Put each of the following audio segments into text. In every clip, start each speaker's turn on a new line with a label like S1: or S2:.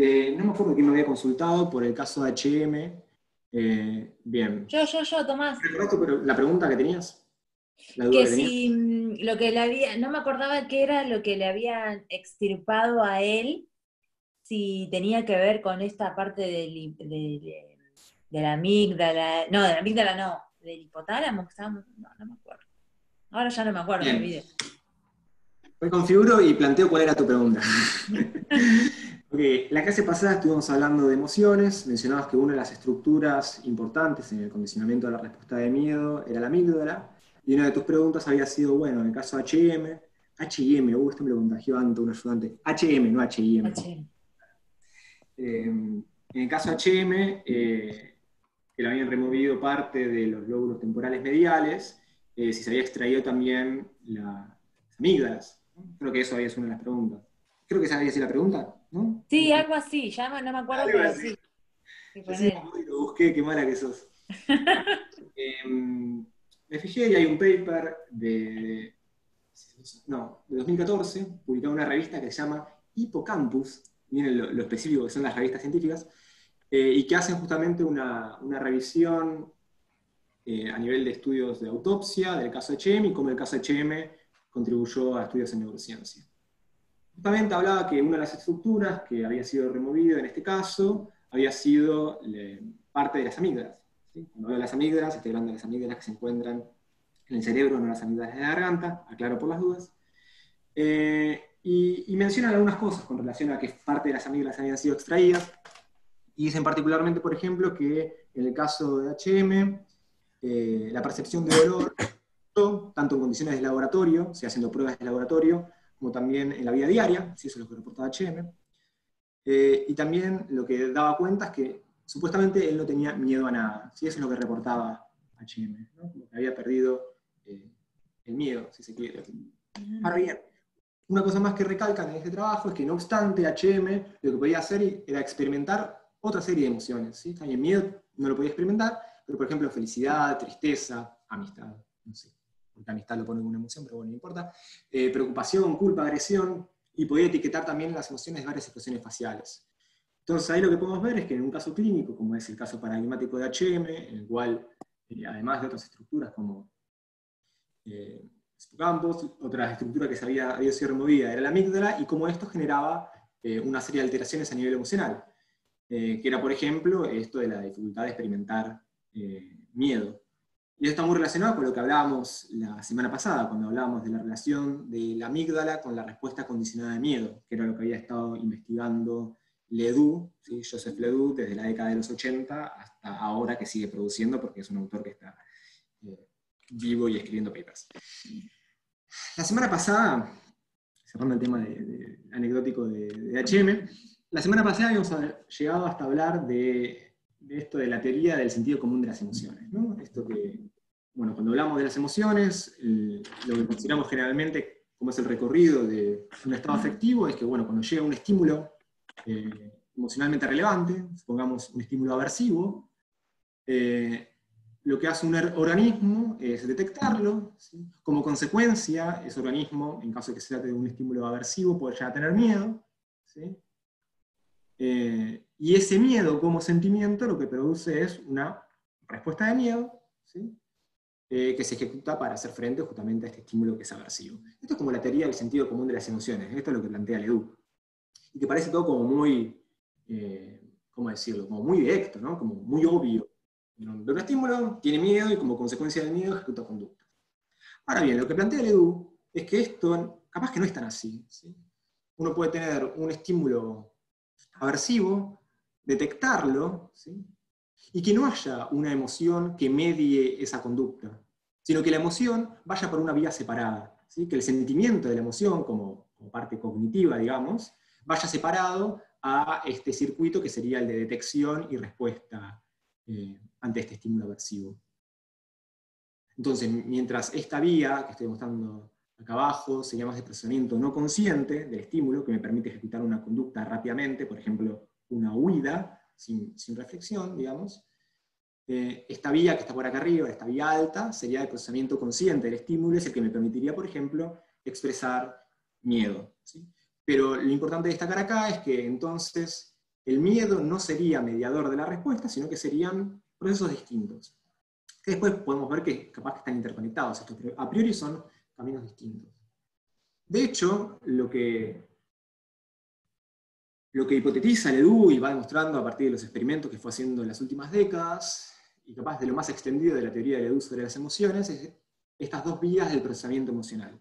S1: Eh, no me acuerdo quién me había consultado por el caso de HM. Eh, bien.
S2: Yo, yo, yo, Tomás.
S1: pero la pregunta que tenías?
S2: que, si mm, lo que le había, no me acordaba qué era lo que le habían extirpado a él, si tenía que ver con esta parte del, de, la amígdala, no, de la amígdala no, del hipotálamo no, no me acuerdo. Ahora ya no me acuerdo, me olvidé.
S1: Me configuro y planteo cuál era tu pregunta. la clase pasada estuvimos hablando de emociones, mencionabas que una de las estructuras importantes en el condicionamiento de la respuesta de miedo era la amígdala, y una de tus preguntas había sido, bueno, en el caso HM, HM, uh, esto me lo contagió Anto, un ayudante, HM, no HIM. Eh, en el caso HM, eh, que le habían removido parte de los lóbulos temporales mediales, eh, si se había extraído también las amígdalas. Creo que eso había sido una de las preguntas. Creo que esa había sido la pregunta, ¿no?
S2: Sí, algo así, ya no me acuerdo, pero sí.
S1: sí lo busqué, qué mala que sos. Em, me fijé y hay un paper de, no, de 2014, publicado en una revista que se llama Hippocampus, miren lo, específico que son las revistas científicas, eh, y que hacen justamente una, una revisión eh, a nivel de estudios de autopsia del caso HM y cómo el caso HM contribuyó a estudios en neurociencia. Justamente hablaba que una de las estructuras que había sido removida en este caso había sido parte de las amígdalas. Cuando hablo de las amígdalas, estoy hablando de las amígdalas que se encuentran en el cerebro, no las amígdalas de la garganta, aclaro por las dudas. Eh, y, mencionan algunas cosas con relación a que parte de las amígdalas habían sido extraídas. Y dicen particularmente, por ejemplo, que en el caso de HM, eh, la percepción de dolor tanto en condiciones de laboratorio, o haciendo pruebas de laboratorio, como también en la vida diaria, si eso es lo que reportaba HM. Eh, y también lo que daba cuenta es que supuestamente él no tenía miedo a nada, ¿sí? eso es lo que reportaba HM, ¿no? como que había perdido eh, el miedo, si se quiere. Ahora bien, una cosa más que recalcan en este trabajo es que no obstante HM lo que podía hacer era experimentar otra serie de emociones. ¿sí? También miedo no lo podía experimentar, pero por ejemplo felicidad, tristeza, amistad, no sé porque amistad lo pone como una emoción, pero bueno, no importa, eh, preocupación, culpa, agresión, y podía etiquetar también las emociones de varias expresiones faciales. Entonces ahí lo que podemos ver es que en un caso clínico, como es el caso paradigmático de HM, en el cual, eh, además de otras estructuras como eh, campos, otra estructura que se había, había, sido removida era la amígdala, y como esto generaba eh, una serie de alteraciones a nivel emocional, que era, por ejemplo, esto de la dificultad de experimentar miedo. Y esto está muy relacionado con lo que hablábamos la semana pasada, cuando hablábamos de la relación de la amígdala con la respuesta condicionada de miedo, que era lo que había estado investigando Ledoux, Joseph Ledoux, desde la década de los 80 hasta ahora que sigue produciendo, porque es un autor que está eh, vivo y escribiendo papers. La semana pasada, cerrando el tema de, anecdótico de, HM, la semana pasada habíamos llegado hasta hablar de de esto de la teoría del sentido común de las emociones. Esto que, bueno, cuando hablamos de las emociones, lo que consideramos generalmente como es el recorrido de un estado afectivo es que, bueno, cuando llega un estímulo eh, emocionalmente relevante, supongamos un estímulo aversivo, eh, lo que hace un organismo es detectarlo, como consecuencia, ese organismo, en caso de que se trate de un estímulo aversivo, puede llegar a tener miedo. Eh, y ese miedo como sentimiento lo que produce es una respuesta de miedo, eh, que se ejecuta para hacer frente justamente a este estímulo que es aversivo. Esto es como la teoría del sentido común de las emociones, esto es lo que plantea Ledoux. Y que parece todo como muy, eh, ¿cómo decirlo? Como muy directo, ¿no? Como muy obvio. Ve un estímulo, tiene miedo y como consecuencia del miedo ejecuta conducta. Ahora bien, lo que plantea Ledoux es que esto capaz que no es tan así. Uno puede tener un estímulo aversivo, detectarlo, y que no haya una emoción que medie esa conducta, sino que la emoción vaya por una vía separada, que el sentimiento de la emoción, como, parte cognitiva, digamos, vaya separado a este circuito que sería el de detección y respuesta eh, ante este estímulo aversivo. Entonces, mientras esta vía que estoy mostrando Acá abajo se llama desplazamiento no consciente del estímulo, que me permite ejecutar una conducta rápidamente, por ejemplo, una huida sin, reflexión, digamos. Eh, esta vía que está por acá arriba, esta vía alta, sería el procesamiento consciente del estímulo, es el que me permitiría, por ejemplo, expresar miedo. Pero lo importante de destacar acá es que entonces el miedo no sería mediador de la respuesta, sino que serían procesos distintos. Después podemos ver que capaz que están interconectados pero a priori son caminos distintos. De hecho, lo que, lo que hipotetiza Ledoux y va demostrando a partir de los experimentos que fue haciendo en las últimas décadas, y capaz de lo más extendido de la teoría de Ledoux sobre las emociones, es estas dos vías del procesamiento emocional.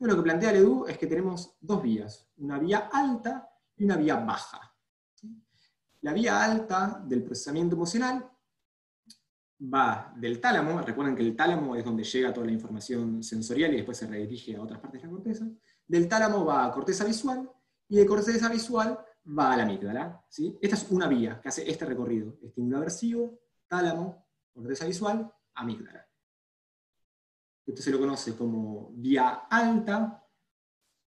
S1: Lo que plantea Ledoux es que tenemos dos vías, una vía alta y una vía baja. La vía alta del procesamiento emocional va del tálamo, recuerden que el tálamo es donde llega toda la información sensorial y después se redirige a otras partes de la corteza, del tálamo va a corteza visual y de corteza visual va a la amígdala. ¿sí? Esta es una vía que hace este recorrido, estímulo aversivo, tálamo, corteza visual, amígdala. Esto se lo conoce como vía alta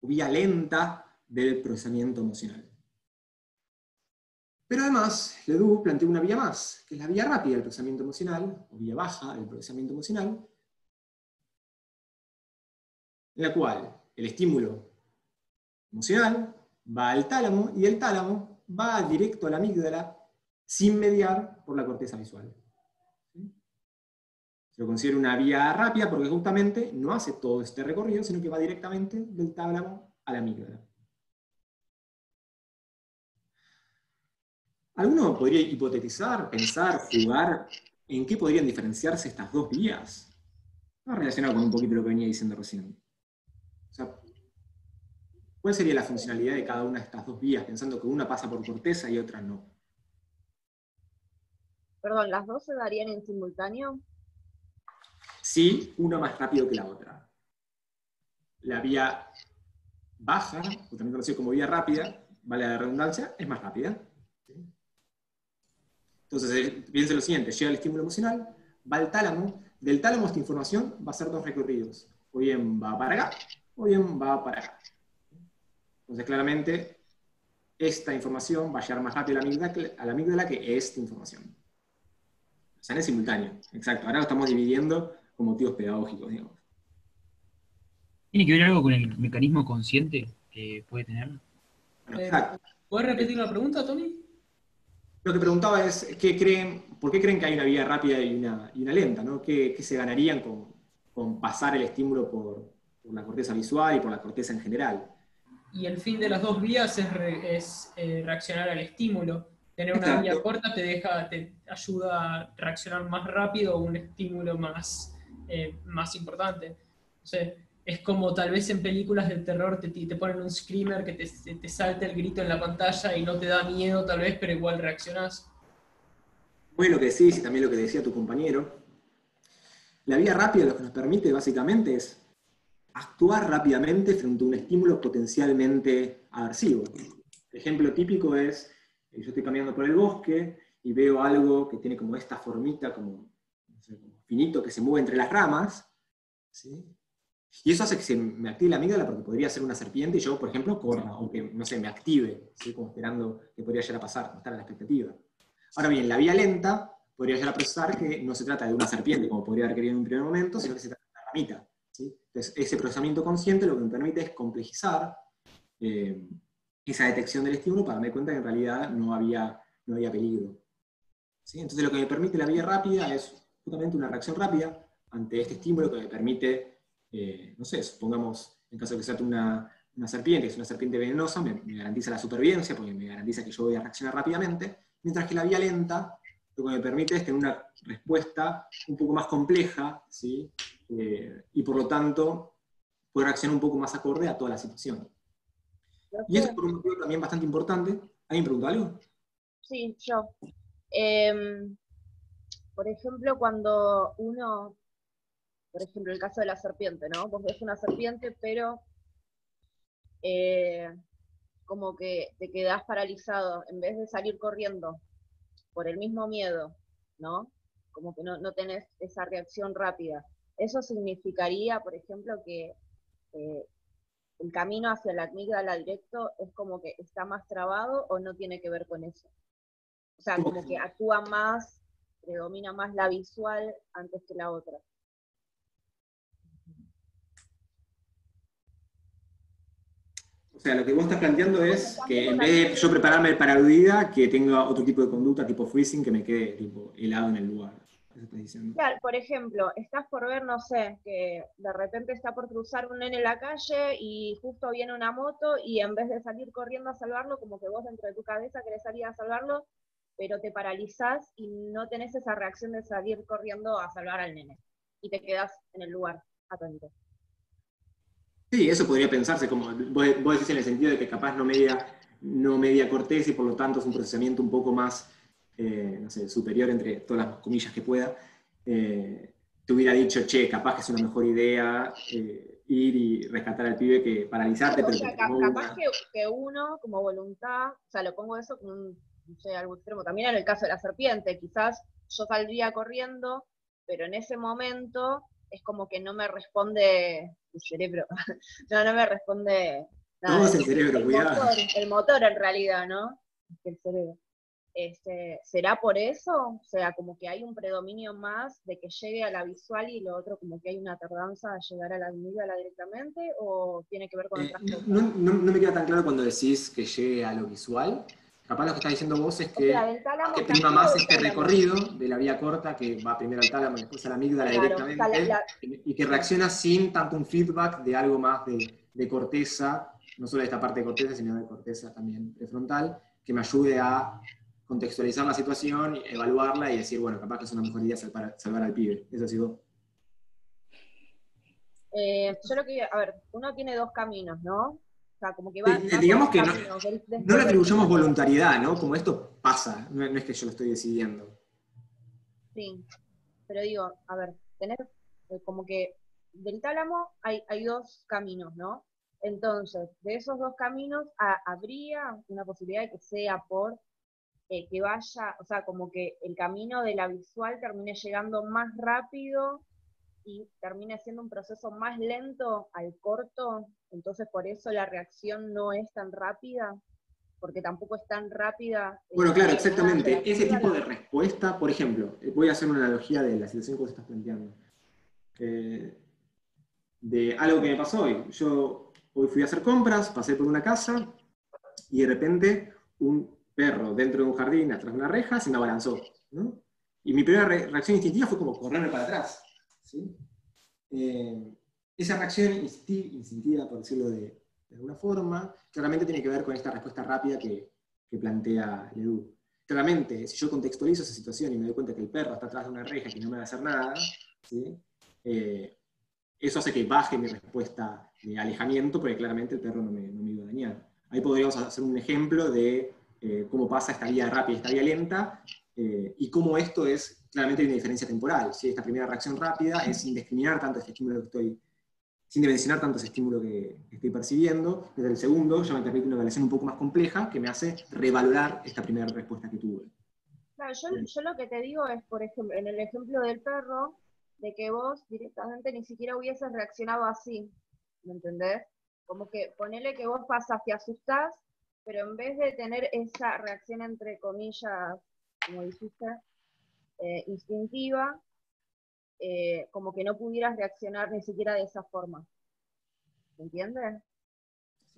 S1: o vía lenta del procesamiento emocional. Pero además, Ledoux plantea una vía más, que es la vía rápida del procesamiento emocional, o vía baja del procesamiento emocional, en la cual el estímulo emocional va al tálamo y el tálamo va directo a la amígdala sin mediar por la corteza visual. Se lo considera una vía rápida porque justamente no hace todo este recorrido, sino que va directamente del tálamo a la amígdala. ¿Alguno podría hipotetizar, pensar, jugar en qué podrían diferenciarse estas dos vías? Relacionado con un poquito lo que venía diciendo recién. ¿Cuál sería la funcionalidad de cada una de estas dos vías, pensando que una pasa por corteza y otra no?
S3: Perdón, ¿las dos se darían en simultáneo?
S1: Sí, una más rápido que la otra. La vía baja, o también conocida como vía rápida, vale la redundancia, es más rápida. Entonces, eh, fíjense lo siguiente, llega el estímulo emocional, va al tálamo, del tálamo esta información va a ser dos recorridos. O bien va para acá, o bien va para acá. Entonces, claramente, esta información va a llegar más rápido a la amígdala, a la amígdala que esta información. O sea, en simultáneo. Exacto. Ahora lo estamos dividiendo con motivos pedagógicos, digamos.
S4: ¿Tiene que ver algo con el mecanismo consciente que puede tener?
S5: ¿Puedes repetir la pregunta, Tony?
S1: Lo que preguntaba es, ¿qué creen, ¿por qué creen que hay una vía rápida y una, lenta? ¿no? ¿Qué, se ganarían con, pasar el estímulo por, la corteza visual y por la corteza en general?
S5: Y el fin de las dos vías es, eh, reaccionar al estímulo. Tener una vía corta te deja, te ayuda a reaccionar más rápido a un estímulo más, eh, más importante. es como tal vez en películas de terror te, te ponen un screamer que te, te, salta el grito en la pantalla y no te da miedo tal vez, pero igual reaccionás.
S1: Muy lo que decís y también lo que decía tu compañero. La vía rápida lo que nos permite básicamente es actuar rápidamente frente a un estímulo potencialmente aversivo. Ejemplo típico es yo estoy caminando por el bosque y veo algo que tiene como esta formita, como, finito, que se mueve entre las ramas, y eso hace que se me active la amígdala porque podría ser una serpiente y yo, por ejemplo, corra, o que, no sé, me active, como esperando que podría llegar a pasar, estar a la expectativa. Ahora bien, la vía lenta podría llegar a procesar que no se trata de una serpiente, como podría haber querido en un primer momento, sino que se trata de una ramita. Entonces, ese procesamiento consciente lo que me permite es complejizar eh, esa detección del estímulo para darme cuenta que en realidad no había, no había peligro. Entonces lo que me permite la vía rápida es justamente una reacción rápida ante este estímulo que me permite, eh, no sé, supongamos, en caso de que sea una, una serpiente, que es una serpiente venenosa, me, garantiza la supervivencia porque me garantiza que yo voy a reaccionar rápidamente, mientras que la vía lenta lo que me permite es tener una respuesta un poco más compleja, ¿sí? Eh, y por lo tanto poder reaccionar un poco más acorde a toda la situación. Y eso por un motivo también bastante importante. ¿Alguien preguntó algo?
S3: Sí, yo. Em, por ejemplo, cuando uno, por ejemplo, el caso de la serpiente, ¿no? Vos ves una serpiente, pero eh, como que te quedás paralizado, en vez de salir corriendo por el mismo miedo, ¿no? Como que no, no tenés esa reacción rápida. Eso significaría, por ejemplo, que eh, el camino hacia la amígdala directo es como que está más trabado o no tiene que ver con eso. O sea, como que actúa más, predomina más la visual antes que la otra.
S1: O sea, lo que vos estás planteando es que en vez de yo prepararme para la huida, que tenga otro tipo de conducta, tipo freezing, que me quede tipo helado en el lugar.
S3: Claro, por ejemplo, estás por ver, no sé, que de repente está por cruzar un nene en la calle y justo viene una moto y en vez de salir corriendo a salvarlo, como que vos dentro de tu cabeza querés salir a salvarlo, pero te paralizás y no tenés esa reacción de salir corriendo a salvar al nene. Y te quedás en el lugar atónito.
S1: Sí, eso podría pensarse como, vos, decís en el sentido de que capaz no media, no media cortés y por lo tanto es un procesamiento un poco más, eh, no sé, superior entre todas las comillas que pueda. Eh, te hubiera dicho, che, capaz que es una mejor idea eh, ir y rescatar al pibe que paralizarte.
S3: pero capaz que, uno, como voluntad, o sea, lo pongo eso como un, no sé, algo extremo. También en el caso de la serpiente, quizás yo saldría corriendo, pero en ese momento es como que no me responde el cerebro, no, no me responde
S1: nada. es el cerebro,
S3: el Motor, el motor en realidad, ¿no? El cerebro. Este, ¿Será por eso? O sea, como que hay un predominio más de que llegue a la visual y lo otro como que hay una tardanza a llegar a la amígdala directamente, o tiene que ver con
S1: eh, otras cosas? No, no, no, me queda tan claro cuando decís que llegue a lo visual, Capaz lo que está diciendo vos es que, que prima más este recorrido de la vía corta que va primero al tálamo y después a la amígdala directamente y que reacciona sin tanto un feedback de algo más de, corteza, no solo de esta parte de corteza, sino de corteza también prefrontal, que me ayude a contextualizar la situación, evaluarla y decir, bueno, capaz que es una mejor idea salvar, salvar al pibe. Eso ha sido.
S3: Eh, yo lo que, a ver, uno tiene dos caminos, ¿no? como que
S1: digamos que no, no, le atribuyamos voluntariedad, ¿no? Como esto pasa, no, es que yo lo estoy decidiendo.
S3: Sí, pero digo, a ver, tener eh, como que del tálamo hay, hay dos caminos, ¿no? Entonces, de esos dos caminos habría una posibilidad de que sea por eh, que vaya, o sea, como que el camino de la visual termine llegando más rápido y termine siendo un proceso más lento al corto, entonces por eso la reacción no es tan rápida, porque tampoco es tan rápida.
S1: Eh, bueno, claro, exactamente. Ese tipo de respuesta, por ejemplo, eh, voy a hacer una analogía de la situación que vos estás planteando. Eh, de algo que me pasó hoy. Yo hoy fui a hacer compras, pasé por una casa y de repente un perro dentro de un jardín, atrás de una reja, se me abalanzó. Y mi primera reacción instintiva fue como correrme para atrás. Eh, esa reacción instintiva, por decirlo de, alguna forma, claramente tiene que ver con esta respuesta rápida que, plantea Ledoux. Claramente, si yo contextualizo esa situación y me doy cuenta que el perro está atrás de una reja que no me va a hacer nada, eh, eso hace que baje mi respuesta de alejamiento, porque claramente el perro no me, no me iba a dañar. Ahí podríamos hacer un ejemplo de eh, cómo pasa esta vía rápida y esta vía lenta, y cómo esto es claramente hay una diferencia temporal. Si esta primera reacción rápida es sin discriminar tanto este estímulo que estoy, sin dimensionar tanto ese estímulo que, estoy percibiendo, desde el segundo ya me permite una evaluación un poco más compleja que me hace revalorar esta primera respuesta que tuve.
S3: Claro, yo, lo que te digo es, por ejemplo, en el ejemplo del perro, de que vos directamente ni siquiera hubieses reaccionado así, ¿me entendés? Como que ponele que vos pasas, te asustás, pero en vez de tener esa reacción entre comillas, como dijiste, eh, instintiva, eh, como que no pudieras reaccionar ni siquiera de esa forma. ¿Me entiendes?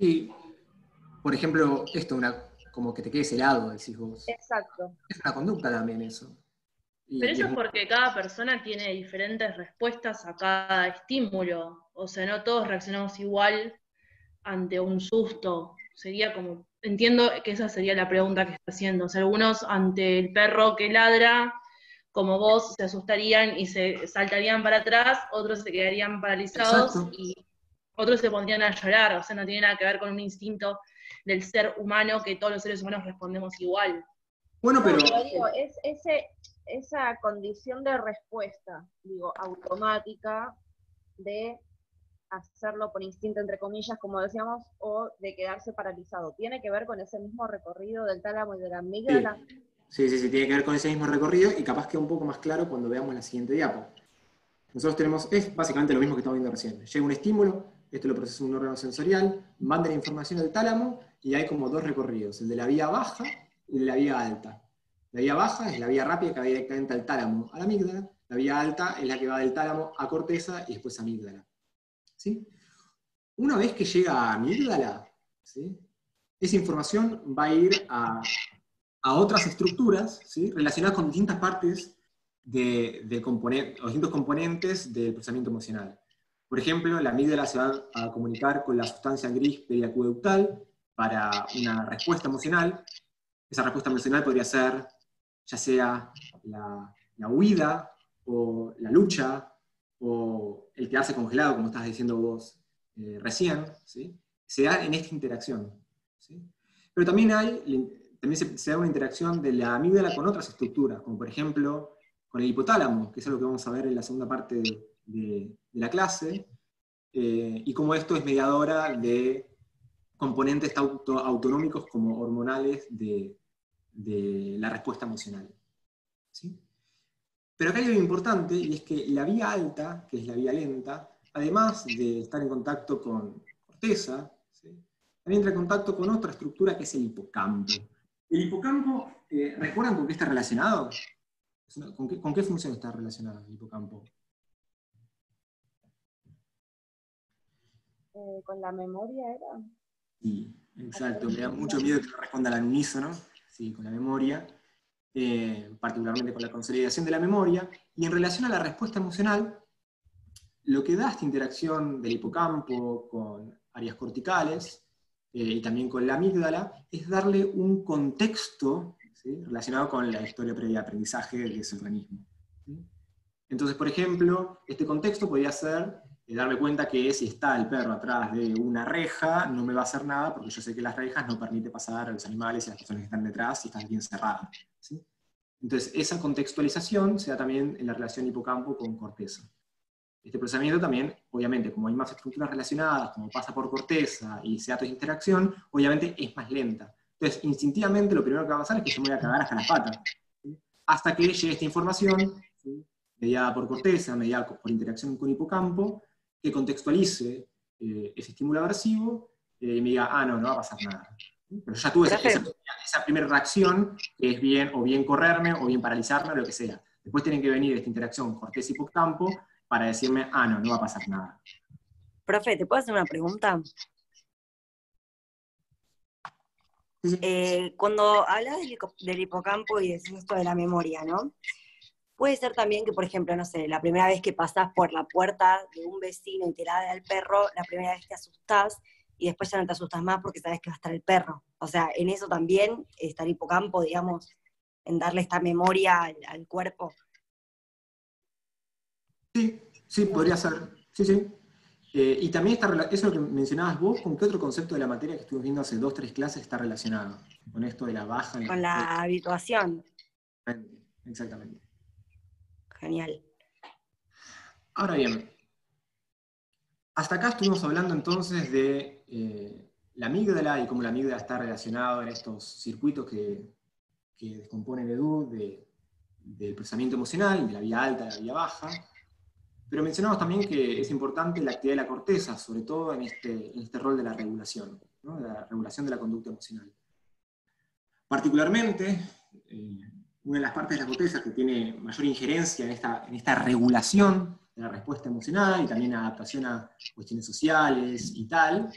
S1: Sí. Por ejemplo, esto, una, como que te quedes helado, decís vos.
S3: Exacto.
S1: Es una conducta también eso.
S6: Pero eso es porque cada persona tiene diferentes respuestas a cada estímulo. O sea, no todos reaccionamos igual ante un susto. Sería como, entiendo que esa sería la pregunta que está haciendo. O sea, algunos ante el perro que ladra como vos se asustarían y se saltarían para atrás, otros se quedarían paralizados y otros se pondrían a llorar, o sea, no tiene nada que ver con un instinto del ser humano que todos los seres humanos respondemos igual.
S1: Bueno, pero...
S3: digo, es ese, esa condición de respuesta, digo, automática de hacerlo por instinto, entre comillas, como decíamos, o de quedarse paralizado. ¿Tiene que ver con ese mismo recorrido del tálamo y de la amígdala?
S1: Sí, sí, sí, tiene que ver con ese mismo recorrido y capaz que un poco más claro cuando veamos la siguiente diapo. Nosotros tenemos, es básicamente lo mismo que estamos viendo recién. Llega un estímulo, esto lo procesa un órgano sensorial, manda la información al tálamo y hay como dos recorridos, el de la vía baja y el de la vía alta. La vía baja es la vía rápida que va directamente al tálamo, a la amígdala. La vía alta es la que va del tálamo a corteza y después a amígdala. ¿Sí? Una vez que llega a amígdala, esa información va a ir a, otras estructuras ¿sí? relacionadas con distintas partes de, de distintos componentes del procesamiento emocional. Por ejemplo, la amígdala se va a comunicar con la sustancia gris periacueductal para una respuesta emocional. Esa respuesta emocional podría ser ya sea la, huida o la lucha o el quedarse congelado, como estás diciendo vos eh, recién, ¿sí? se da en esta interacción. Pero también, hay, también se, da una interacción de la amígdala con otras estructuras, como por ejemplo con el hipotálamo, que es algo que vamos a ver en la segunda parte de, la clase, eh, y cómo esto es mediadora de componentes autonómicos como hormonales de, la respuesta emocional. Pero acá hay algo importante, y es que la vía alta, que es la vía lenta, además de estar en contacto con corteza, también entra en contacto con otra estructura que es el hipocampo. El hipocampo, eh, ¿recuerdan con qué está relacionado? ¿Con qué, función está relacionado el hipocampo?
S3: Eh, con la memoria era.
S1: Sí, exacto. Me da mucho miedo que no responda al unísono, sí, con la memoria, eh, particularmente con la consolidación de la memoria. Y en relación a la respuesta emocional, lo que da esta interacción del hipocampo con áreas corticales eh, y también con la amígdala es darle un contexto relacionado con la historia previa de aprendizaje de ese organismo. Entonces, por ejemplo, este contexto podría ser eh, darme cuenta que si está el perro atrás de una reja, no me va a hacer nada, porque yo sé que las rejas no permiten pasar a los animales y a las personas que están detrás y están bien cerradas. Entonces, esa contextualización se da también en la relación hipocampo con corteza. Este procesamiento también, obviamente, como hay más estructuras relacionadas, como pasa por corteza y se da toda interacción, obviamente es más lenta. Entonces, instintivamente lo primero que va a pasar es que yo me voy a cagar hasta las patas. Hasta que llegue esta información, mediada por corteza, mediada por interacción con hipocampo, que contextualice eh, ese estímulo aversivo eh, y me diga, ah, no, no va a pasar nada. Pero ya tuve esa, esa, primera reacción, que es bien o bien correrme o bien paralizarme o lo que sea. Después tienen que venir esta interacción corteza-hipocampo para decirme, ah, no, no va a pasar nada.
S7: Profe, ¿te puedo hacer una pregunta? Eh, cuando hablas del, hipocampo y decís esto de la memoria, ¿no? Puede ser también que, por ejemplo, no sé, la primera vez que pasás por la puerta de un vecino y te ladra el perro, la primera vez te asustás y después ya no te asustas más porque sabes que va a estar el perro. O sea, en eso también está el hipocampo, digamos, en darle esta memoria al cuerpo.
S1: Sí, sí, podría ser. Sí, sí. Eh, y también está, eso que mencionabas vos, ¿con qué otro concepto de la materia que estuvimos viendo hace dos, tres clases está relacionado? Con esto de la baja.
S7: Con la, habituación.
S1: Exactamente.
S7: Genial.
S1: Ahora bien, hasta acá estuvimos hablando entonces de eh, la amígdala y cómo la amígdala está relacionada en estos circuitos que, que descomponen Edu de, del procesamiento emocional, de la vía alta a la vía baja. Pero mencionamos también que es importante la actividad de la corteza, sobre todo en este, este rol de la regulación, de la regulación de la conducta emocional. Particularmente, eh, una de las partes de la corteza que tiene mayor injerencia en esta, en esta regulación la respuesta emocional y también adaptación a cuestiones sociales y tal,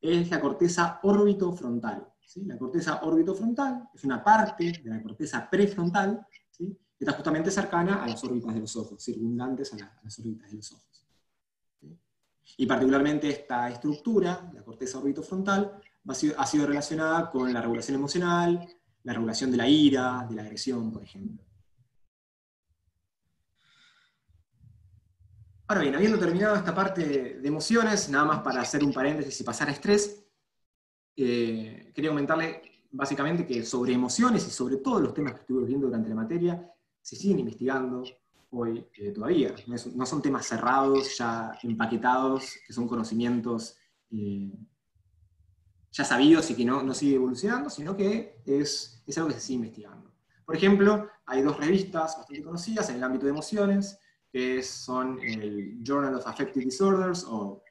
S1: es la corteza órbito-frontal. La corteza órbito-frontal es una parte de la corteza prefrontal que está justamente cercana a las órbitas de los ojos, circundantes a, las órbitas de los ojos. Y particularmente esta estructura, la corteza orbitofrontal, ha sido relacionada con la regulación emocional, la regulación de la ira, de la agresión, por ejemplo. Ahora bien, habiendo terminado esta parte de emociones, nada más para hacer un paréntesis y pasar a estrés, eh, quería comentarle básicamente que sobre emociones y sobre todos los temas que estuve viendo durante la materia, se siguen investigando hoy eh, todavía. No, son temas cerrados, ya empaquetados, que son conocimientos eh, ya sabidos y que no, no, sigue evolucionando, sino que es, es algo que se sigue investigando. Por ejemplo, hay dos revistas bastante conocidas en el ámbito de emociones, que son el Journal of Affective Disorders, o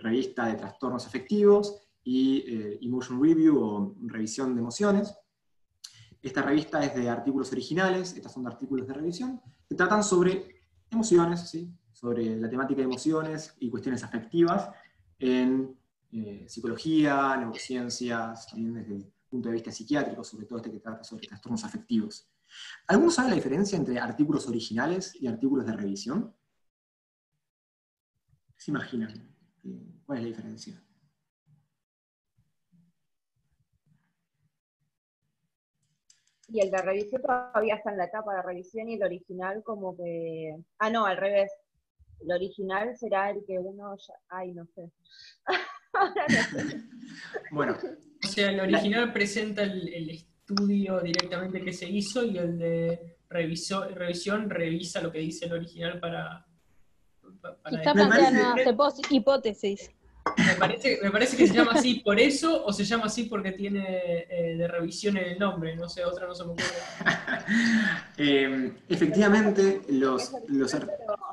S1: revista de trastornos afectivos, y eh, Emotion Review, o revisión de emociones. Esta revista es de artículos originales, estos son de artículos de revisión, que tratan sobre emociones, ¿sí? sobre la temática de emociones y cuestiones afectivas en eh, psicología, neurociencias, también desde el punto de vista psiquiátrico, sobre todo este que trata sobre trastornos afectivos. ¿Alguno sabe la diferencia entre artículos originales y artículos de revisión? ¿Qué se imaginan? ¿Cuál es la diferencia?
S3: Y el de revisión todavía está en la etapa de revisión y el original como que... Ah, no, al revés. El original será el que uno... Ay, no sé.
S1: bueno.
S5: O sea, el original presenta el, estudio directamente que se hizo y el de revisión revisa lo que dice el original para...
S8: para planteando hipótesis.
S5: Me parece, me parece que se llama así por eso o se llama así porque tiene eh, de revisión en el nombre. No sé, otra no se me ocurre.
S1: Em, efectivamente, los, los...
S3: o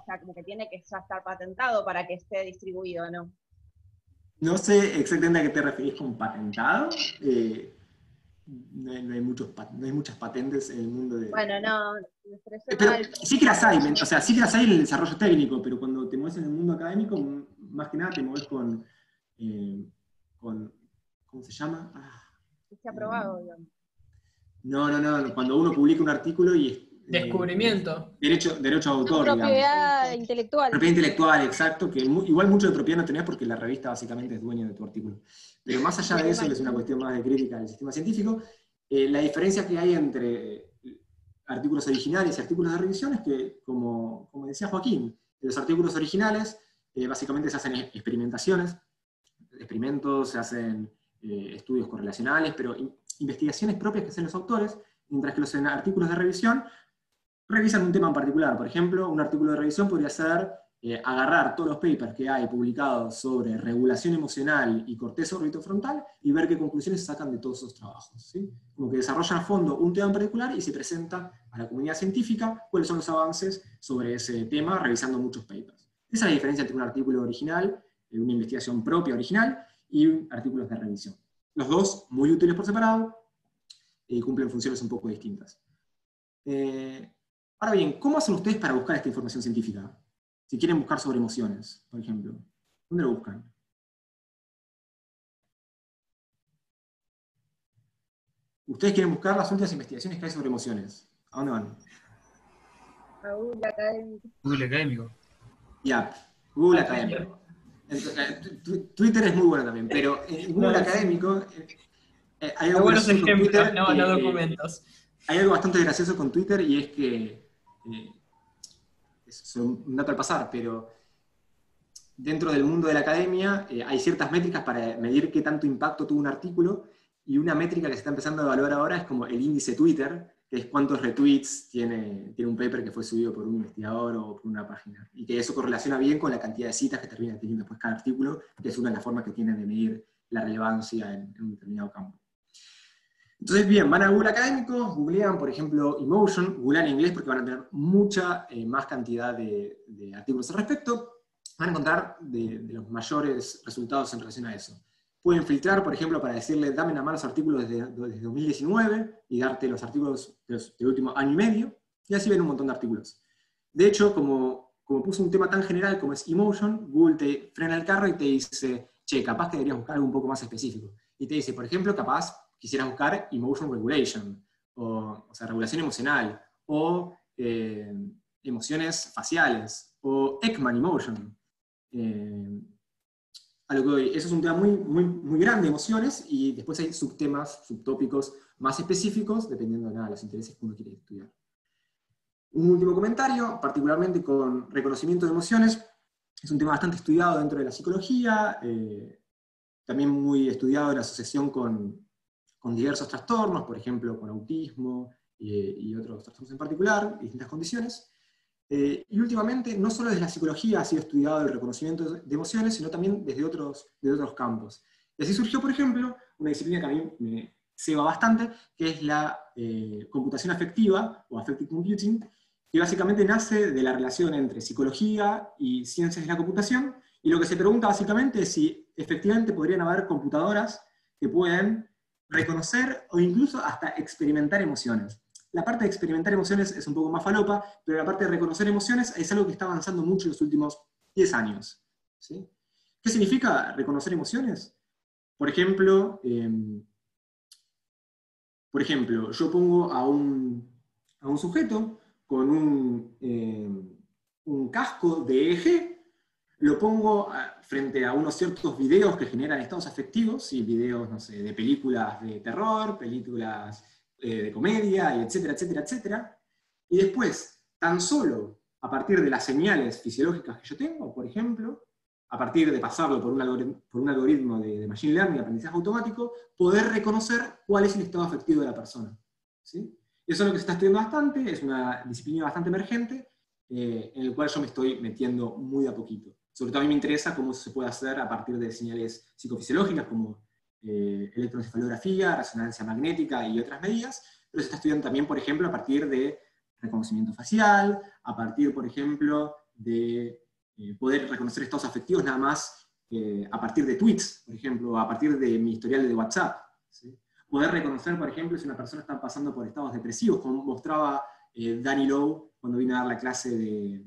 S3: sea, como que tiene que ya estar patentado para que esté distribuido, ¿no?
S1: No sé exactamente a qué te referís con patentado. Eh, no, hay, muchos, no hay muchas patentes en el mundo de...
S3: Bueno, no,
S1: pero sí que las hay, o sea, sí que las hay en el desarrollo técnico, pero cuando te mueves en el mundo académico, más que nada te mueves con, eh, con ¿cómo se llama?
S3: Ah, ha aprobado, digamos.
S1: No, no, no, cuando uno publica un artículo y
S5: Descubrimiento.
S1: Derecho, derecho a autor.
S8: Propiedad intelectual.
S1: Propiedad intelectual, exacto, que igual mucho de propiedad no tenés porque la revista básicamente es dueña de tu artículo. Pero más allá de eso, que es una cuestión más de crítica del sistema científico, eh, la diferencia que hay entre artículos originales y artículos de revisión es que, como, como decía Joaquín, los artículos originales eh, básicamente se hacen experimentaciones, experimentos, se hacen eh, estudios correlacionales, pero investigaciones propias que hacen los autores, mientras que los artículos de revisión revisan un tema en particular. Por ejemplo, un artículo de revisión podría ser eh, agarrar todos los papers que hay publicados sobre regulación emocional y corteza frontal y ver qué conclusiones sacan de todos esos trabajos. Como que desarrollan a fondo un tema en particular y se presenta a la comunidad científica cuáles son los avances sobre ese tema, revisando muchos papers. Esa es la diferencia entre un artículo original, eh, una investigación propia original, y artículos de revisión. Los dos muy útiles por separado y cumplen funciones un poco distintas. Eh, Ahora bien, ¿cómo hacen ustedes para buscar esta información científica? Si quieren buscar sobre emociones, por ejemplo. ¿Dónde lo buscan? Ustedes quieren buscar las últimas investigaciones que hay sobre emociones. ¿A dónde van?
S3: A Google Académico.
S4: Google Académico.
S1: Ya, Google Académico. Eh, Twitter es muy bueno también, pero en Google Académico eh,
S5: eh, hay algo buenos ejemplos, no, no documentos.
S1: Hay algo bastante gracioso con Twitter y es que eh, es un dato al pasar, pero dentro del mundo de la academia eh, hay ciertas métricas para medir qué tanto impacto tuvo un artículo, y una métrica que se está empezando a evaluar ahora es como el índice Twitter, que es cuántos retweets tiene, tiene un paper que fue subido por un investigador o por una página. Y que eso correlaciona bien con la cantidad de citas que termina teniendo después cada artículo, que es una de las formas que tienen de medir la relevancia en un determinado campo. Entonces, bien, van a Google Académico, googlean, por ejemplo, Emotion, googlean en inglés porque van a tener mucha eh, más cantidad de, artículos al respecto, van a encontrar de, los mayores resultados en relación a eso. Pueden filtrar, por ejemplo, para decirle, dame nada más los artículos desde, 2019 y darte los artículos del último año y medio, y así ven un montón de artículos. De hecho, como, como puso un tema tan general como es Emotion, Google te frena el carro y te dice, che, capaz que deberías buscar algo un poco más específico. Y te dice, por ejemplo, capaz quisieras buscar emotion regulation, o, sea, regulación emocional, o eh, emociones faciales, o Ekman emotion. Eh, eso es un tema muy, muy, muy grande, emociones, y después hay subtemas, subtópicos más específicos, dependiendo de los intereses que uno quiere estudiar. Un último comentario, particularmente con reconocimiento de emociones, es un tema bastante estudiado dentro de la psicología, eh, también muy estudiado en asociación con, con diversos trastornos, por ejemplo, con autismo y otros trastornos en particular, distintas condiciones. Eh, y últimamente, no solo desde la psicología ha sido estudiado el reconocimiento de emociones, sino también desde otros, de otros campos. Y así surgió, por ejemplo, una disciplina que a mí me ceba bastante, que es la eh, computación afectiva, o affective computing, que básicamente nace de la relación entre psicología y ciencias de la computación, y lo que se pregunta básicamente es si efectivamente podrían haber computadoras que pueden reconocer o incluso hasta experimentar emociones. La parte de experimentar emociones es un poco más falopa, pero la parte de reconocer emociones es algo que está avanzando mucho en los últimos 10 años. ¿Qué significa reconocer emociones? Por ejemplo, em, por ejemplo, yo pongo a un, a un sujeto con un, em, un casco de eje, lo pongo frente a unos ciertos videos que generan estados afectivos, y videos, no sé, de películas de terror, películas eh, de comedia, y etcétera, etcétera, etcétera. Y después, tan solo a partir de las señales fisiológicas que yo tengo, por ejemplo, a partir de pasarlo por un algoritmo, por un algoritmo de, Machine Learning, aprendizaje automático, poder reconocer cuál es el estado afectivo de la persona. ¿sí? Eso es lo que se está estudiando bastante, es una disciplina bastante emergente, eh, en el cual yo me estoy metiendo muy a poquito. Sobre todo a mí me interesa cómo se puede hacer a partir de señales psicofisiológicas como eh, electroencefalografía, resonancia magnética y otras medidas, pero se está estudiando también, por ejemplo, a partir de reconocimiento facial, a partir, por ejemplo, de eh, poder reconocer estados afectivos nada más a partir de tweets, por ejemplo, a partir de mi historial de WhatsApp. Poder reconocer, por ejemplo, si una persona está pasando por estados depresivos, como mostraba eh, Danny Lowe cuando vino a dar la clase de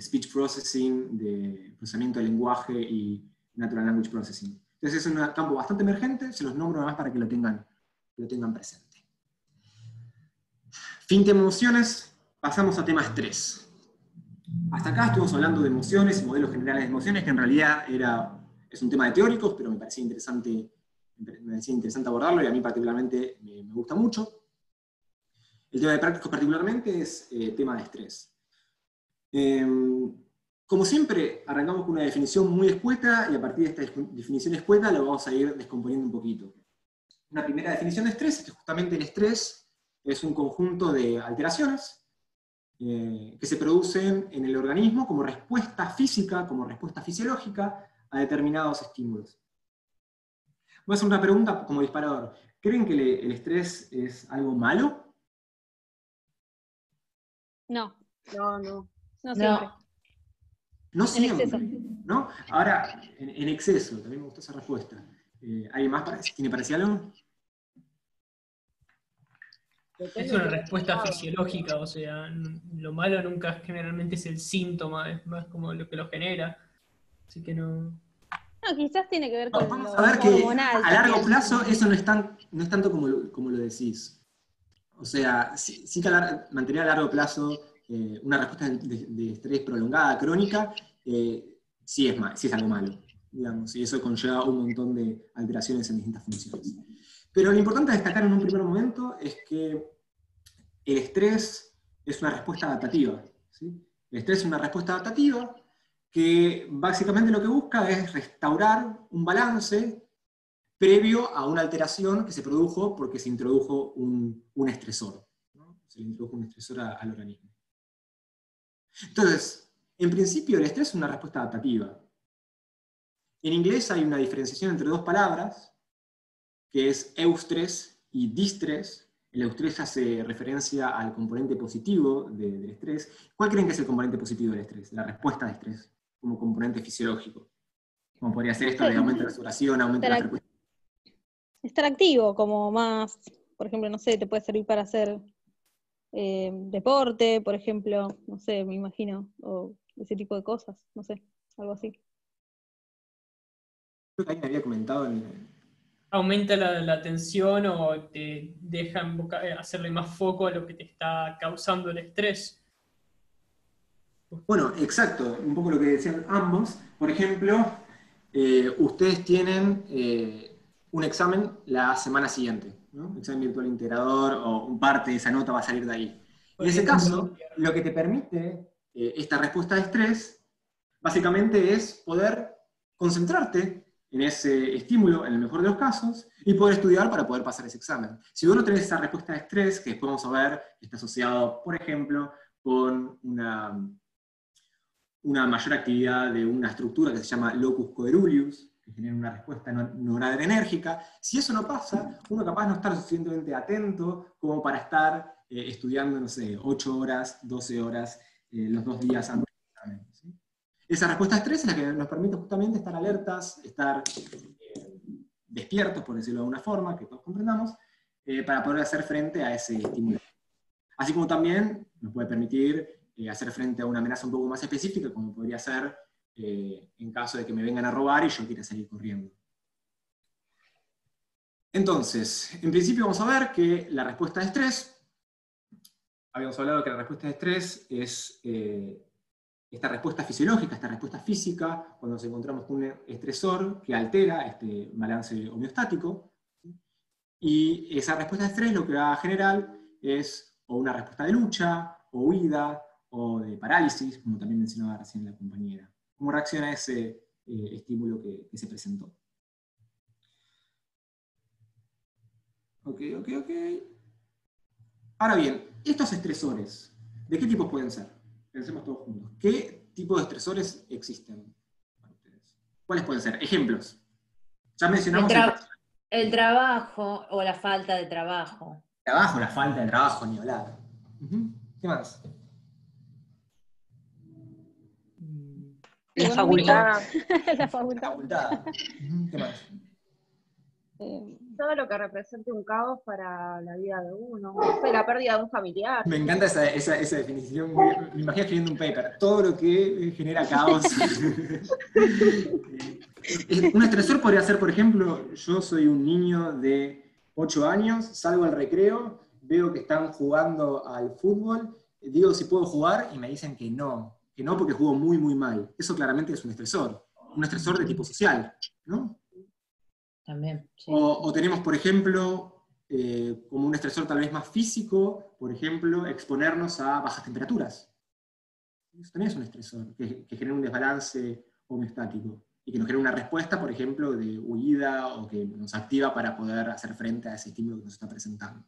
S1: speech processing, de procesamiento de lenguaje y natural language processing. Entonces es un campo bastante emergente, se los nombro nada más para que lo tengan, lo tengan presente. Fin de emociones, pasamos a tema estrés. Hasta acá estuvimos hablando de emociones y modelos generales de emociones, que en realidad era, es un tema de teóricos, pero me parecía interesante, me parecía interesante abordarlo y a mí particularmente me, gusta mucho. El tema de prácticos particularmente es eh, tema de estrés. Em, como siempre, arrancamos con una definición muy escueta y a partir de esta definición escueta lo vamos a ir descomponiendo un poquito. Una primera definición de estrés es que justamente el estrés es un conjunto de alteraciones eh, que se producen en el organismo como respuesta física, como respuesta fisiológica a determinados estímulos. Voy a hacer una pregunta como disparador. ¿Creen que el estrés es algo malo?
S8: No.
S3: No, no.
S8: No siempre.
S1: No, siempre. ¿no? Ahora, en, exceso, también me gustó esa respuesta. Eh, ¿Alguien más tiene parecía algo?
S5: Es una respuesta fisiológica, o sea, lo malo nunca generalmente es el síntoma, es más como lo que lo genera. Así que no.
S8: No, quizás tiene que ver con
S1: Vamos a ver que a largo plazo eso no es, tan, no es tanto como lo, como lo decís. O sea, sí, que mantener a largo plazo eh, una respuesta de, estrés prolongada, crónica, eh, sí, es sí es algo malo, digamos, y eso conlleva un montón de alteraciones en distintas funciones. Pero lo importante a destacar en un primer momento es que el estrés es una respuesta adaptativa. El estrés es una respuesta adaptativa que básicamente lo que busca es restaurar un balance previo a una alteración que se produjo porque se introdujo un, estresor. Se le introdujo un estresor al organismo. Entonces, en principio el estrés es una respuesta adaptativa. En inglés hay una diferenciación entre dos palabras, que es eustrés y distrés, el estrés hace referencia al componente positivo del estrés. ¿Cuál creen que es el componente positivo del estrés? La respuesta de estrés, como componente fisiológico. Como podría ser esto de aumento de la saturación, aumento de la frecuencia.
S8: Estar activo, como más, por ejemplo, no sé, te puede servir para hacer eh, deporte, por ejemplo, no sé, me imagino, o ese tipo de cosas, no sé, algo así.
S1: Creo que alguien había comentado en,
S5: aumenta la, la tensión o te deja eh, hacerle más foco a lo que te está causando el estrés.
S1: Bueno, exacto, un poco lo que decían ambos. Por ejemplo, eh, ustedes tienen eh, un examen la semana siguiente, ¿no? un examen virtual integrador o un parte de esa nota va a salir de ahí. En ese caso, lo que te permite esta respuesta de estrés, básicamente es poder concentrarte en ese estímulo, en el mejor de los casos, y poder estudiar para poder pasar ese examen. Si uno tiene esa respuesta de estrés, que después vamos a ver, está asociado, por ejemplo, con una, una mayor actividad de una estructura que se llama locus coeruleus, que genera una respuesta noradrenérgica. Si eso no pasa, uno capaz no estar suficientemente atento como para estar eh, estudiando, no sé, 8 horas, 12 horas, eh, los dos días antes. Esa respuesta a estrés es la que nos permite justamente estar alertas, estar eh, despiertos, por decirlo de alguna forma, que todos comprendamos, para poder hacer frente a ese estímulo. Así como también nos puede permitir hacer frente a una amenaza un poco más específica, como podría ser eh, en caso de que me vengan a robar y yo quiera salir corriendo. Entonces, en principio vamos a ver que la respuesta de estrés, habíamos hablado que la respuesta de estrés es eh, esta respuesta fisiológica, esta respuesta física, cuando nos encontramos con un estresor que altera este balance homeostático. Y esa respuesta de estrés lo que va a generar es o una respuesta de lucha, o huida, o de parálisis, como también mencionaba recién la compañera. ¿Cómo reacciona ese eh, estímulo que, que se presentó? Ok, ok, ok. Ahora bien, estos estresores, ¿de qué tipos pueden ser? Pensemos todos juntos. ¿Qué tipo de estresores existen para ustedes? ¿Cuáles pueden ser? Ejemplos. Ya mencionamos
S2: el, el, trabajo o la falta de trabajo.
S1: Trabajo, la falta de trabajo, ni hablar. ¿Qué más?
S3: La facultad.
S8: la facultad.
S1: facultad. ¿Qué más?
S8: Eh,
S3: Todo lo que represente un caos para la vida de uno. La pérdida de un familiar.
S1: Me encanta esa, esa, esa definición. Me, me imagino escribiendo un paper. Todo lo que genera caos. un estresor podría ser, por ejemplo, yo soy un niño de 8 años, salgo al recreo, veo que están jugando al fútbol, digo si puedo jugar y me dicen que no, que no porque juego muy, muy mal. Eso claramente es un estresor, un estresor de tipo social, ¿no?
S2: También. sí.
S1: O, o tenemos, por ejemplo, eh, como un estresor tal vez más físico, por ejemplo, exponernos a bajas temperaturas. Eso también es un estresor, que, que genera un desbalance homeostático y que nos genera una respuesta, por ejemplo, de huida o que nos activa para poder hacer frente a ese estímulo que nos está presentando.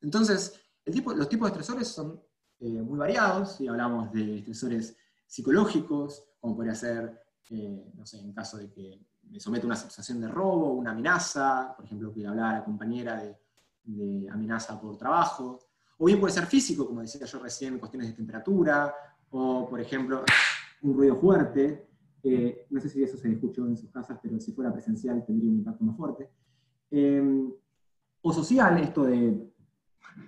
S1: Entonces, el tipo, los tipos de estresores son eh, muy variados, si hablamos de estresores psicológicos, como podría ser, eh, no sé, en caso de que me somete a una situación de robo, una amenaza, por ejemplo, que hablaba la compañera de, amenaza por trabajo, o bien puede ser físico, como decía yo recién, cuestiones de temperatura, o por ejemplo, un ruido fuerte, no sé si eso se escuchó en sus casas, pero si fuera presencial tendría un impacto más fuerte. Eh, o social, esto de,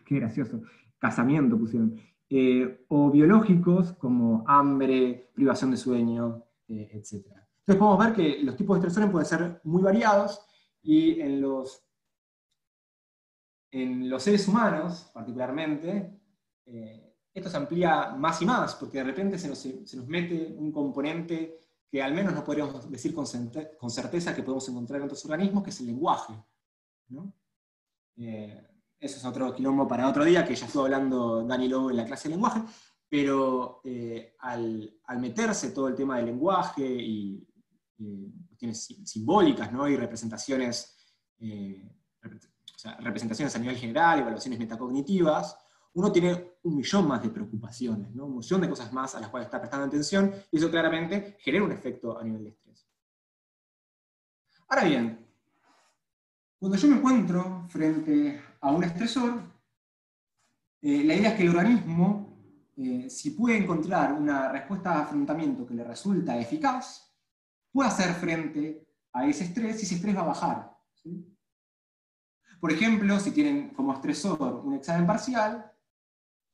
S1: qué gracioso, casamiento pusieron. Eh, o biológicos, como hambre, privación de sueño, eh, etc. Entonces podemos ver que los tipos de estresores pueden ser muy variados y en los, en los seres humanos, particularmente, eh, esto se amplía más y más, porque de repente se nos, se nos mete un componente que al menos no podríamos decir con, certeza que podemos encontrar en otros organismos, que es el lenguaje. ¿no? Eh, eso es otro quilombo para otro día, que ya estuvo hablando Dani Lobo en la clase de lenguaje, pero eh, al, meterse todo el tema del lenguaje y cuestiones simbólicas ¿no? y representaciones, eh, representaciones a nivel general, evaluaciones metacognitivas, uno tiene un millón más de preocupaciones, ¿no? un millón de cosas más a las cuales está prestando atención, y eso claramente genera un efecto a nivel de estrés. Ahora bien, cuando yo me encuentro frente a un estresor, eh, la idea es que el organismo, eh, si puede encontrar una respuesta de afrontamiento que le resulta eficaz, puede hacer frente a ese estrés y ese estrés va a bajar. Por ejemplo, si tienen como estresor un examen parcial,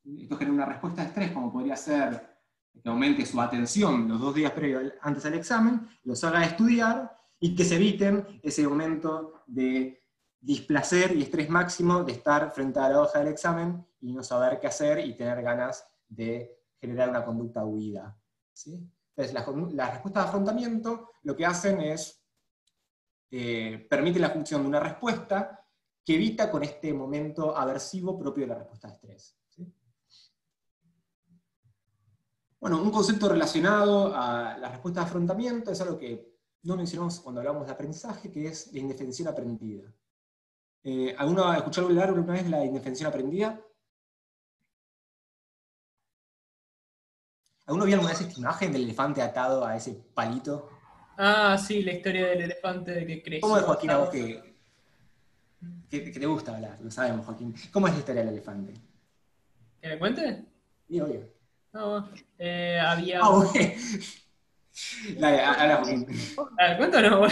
S1: esto genera una respuesta de estrés, como podría ser que aumente su atención los dos días previos antes al examen, los haga estudiar y que se eviten ese momento de displacer y estrés máximo de estar frente a la hoja del examen y no saber qué hacer y tener ganas de generar una conducta huida. ¿sí? Entonces, las la respuestas de afrontamiento lo que hacen es, eh, la función de una respuesta que evita con este momento aversivo propio de la respuesta de estrés. Bueno, un concepto relacionado a la respuesta de afrontamiento es algo que no mencionamos cuando hablamos de aprendizaje, que es la indefensión aprendida. Eh, ¿Alguno ha escuchado hablar alguna vez de la indefensión aprendida? ¿Alguno vio alguna vez esta imagen del elefante atado a ese palito?
S5: Ah, sí, la historia del elefante de que creció.
S1: ¿Cómo es Joaquín a vos que, que, que, te gusta hablar? Lo sabemos, Joaquín. ¿Cómo es la historia del elefante?
S5: ¿Que me cuente?
S1: Sí, obvio.
S5: No, eh, había.
S1: Ah, güey. Dale, habla, Joaquín.
S5: A ver, ¿cuento o no?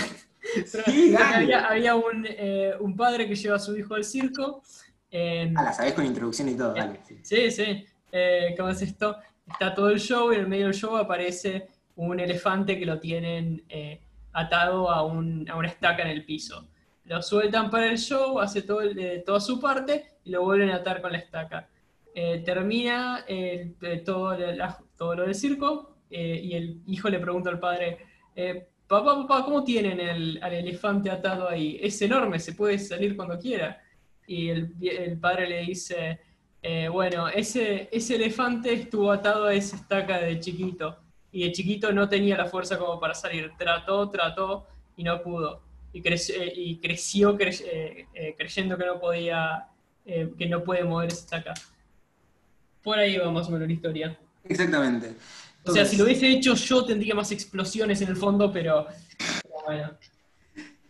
S1: Sí,
S5: había, había un, eh, un, padre que lleva a su hijo al circo. Eh,
S1: ah, la sabés con introducción y todo, dale.
S5: Sí, sí. Eh, ¿Cómo es esto? Está todo el show y en el medio del show aparece un elefante que lo tienen eh, atado a, una estaca en el piso. Lo sueltan para el show, hace todo toda su parte y lo vuelven a atar con la estaca. termina todo, todo, lo del circo y el hijo le pregunta al padre, papá, papá, ¿cómo tienen el, al elefante atado ahí? Es enorme, se puede salir cuando quiera. Y el, padre le dice, eh, bueno, ese, ese elefante estuvo atado a esa estaca de chiquito. Y de chiquito no tenía la fuerza como para salir. Trató, trató y no pudo. Y, y creció eh, eh, creyendo que no podía, que no puede mover esa estaca. Por ahí va más o menos la historia.
S1: Exactamente
S5: o sea, si lo hubiese hecho yo tendría más explosiones en el fondo, pero, bueno.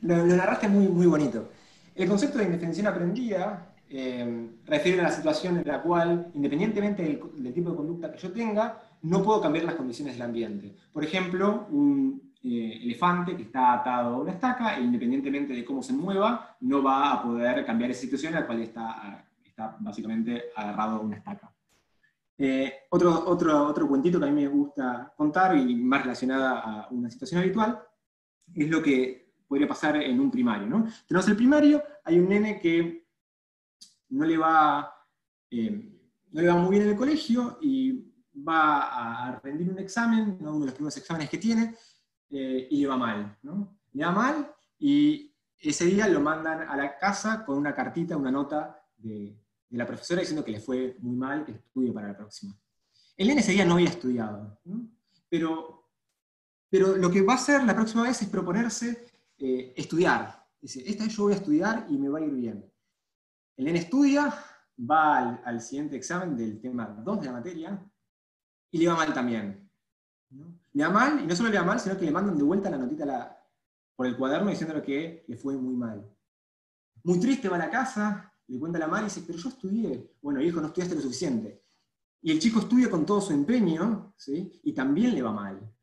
S1: Lo, narraste muy, muy bonito. El concepto de indefensión aprendida eh, refiere a la situación en la cual, independientemente del, tipo de conducta que yo tenga, no puedo cambiar las condiciones del ambiente. Por ejemplo, un eh, elefante que está atado a una estaca, e independientemente de cómo se mueva, no va a poder cambiar esa situación en la cual está, está básicamente agarrado a una estaca. Eh, otro, otro, otro cuentito que a mí me gusta contar, y más relacionada a una situación habitual, es lo que podría pasar en un primario. ¿no? Tenemos el primario, hay un nene que no le va, eh, no le va muy bien en el colegio y va a rendir un examen, uno de los primeros exámenes que tiene, eh, y le va mal. ¿no? Le va mal y ese día lo mandan a la casa con una cartita, una nota de, de la profesora diciendo que le fue muy mal, que estudie para la próxima. El nene ese día no había estudiado, Pero, pero lo que va a hacer la próxima vez es proponerse eh, estudiar. Dice, esta vez yo voy a estudiar y me va a ir bien. El nene estudia, va al, siguiente examen del tema 2 de la materia y le va mal también. Le va mal, y no solo le va mal, sino que le mandan de vuelta la notita por el cuaderno diciéndole que le fue muy mal. Muy triste va a la casa, le cuenta la madre y dice, pero yo estudié. Bueno, hijo, no estudiaste lo suficiente. Y el chico estudia con todo su empeño, ¿sí? y también le va mal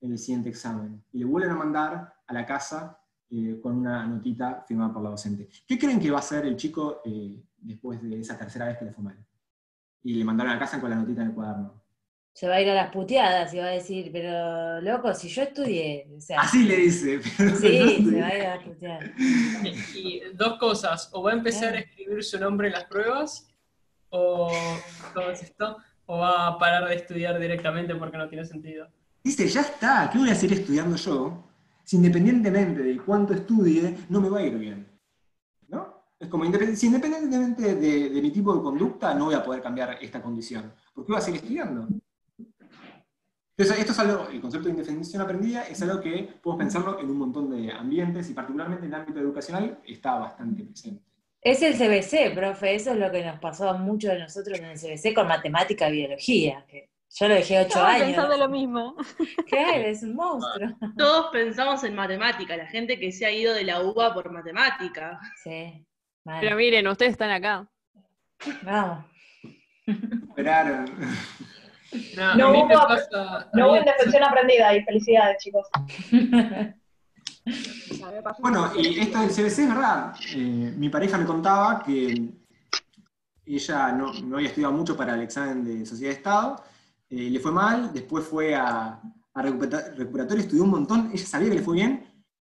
S1: en el siguiente examen. Y le vuelven a mandar a la casa eh, con una notita firmada por la docente. ¿Qué creen que va a hacer el chico eh, después de esa tercera vez que le fue mal? Y le mandaron a la casa con la notita en el cuaderno.
S2: Se va a ir a las puteadas y va a decir, pero loco, si yo estudié.
S1: Así le dice.
S2: Pero sí, se va a ir a las puteadas.
S5: Y, dos cosas, o va a empezar a escribir su nombre en las pruebas, o todo esto, o va a parar de estudiar directamente porque no tiene sentido.
S1: Dice, ya está, ¿qué voy a seguir estudiando yo? Si independientemente de cuánto estudie, no me va a ir bien. ¿No? Es como, si independientemente de, de mi tipo de conducta, no voy a poder cambiar esta condición. ¿Por qué voy a seguir estudiando? Entonces, esto es algo, el concepto de indefensión aprendida es algo que podemos pensarlo en un montón de ambientes y particularmente en el ámbito educacional está bastante presente.
S2: Es el CBC, profe, eso es lo que nos pasó a muchos de nosotros en el CBC con matemática y biología, que yo lo dejé ocho años.
S8: pensando lo mismo.
S2: ¿Qué? Es un monstruo.
S6: Todos pensamos en matemática, la gente que se ha ido de la UBA por matemática.
S2: Sí.
S9: Pero miren, ustedes están acá.
S2: Vamos.
S1: Esperaron.
S5: No, hubo,
S10: no indefensión aprendida y felicidades, chicos.
S1: bueno, y esto del CBC es verdad. Eh, mi pareja me contaba que ella no, había estudiado mucho para el examen de Sociedad de Estado, eh, le fue mal, después fue a, a recuperatorio, estudió un montón, ella sabía que le fue bien,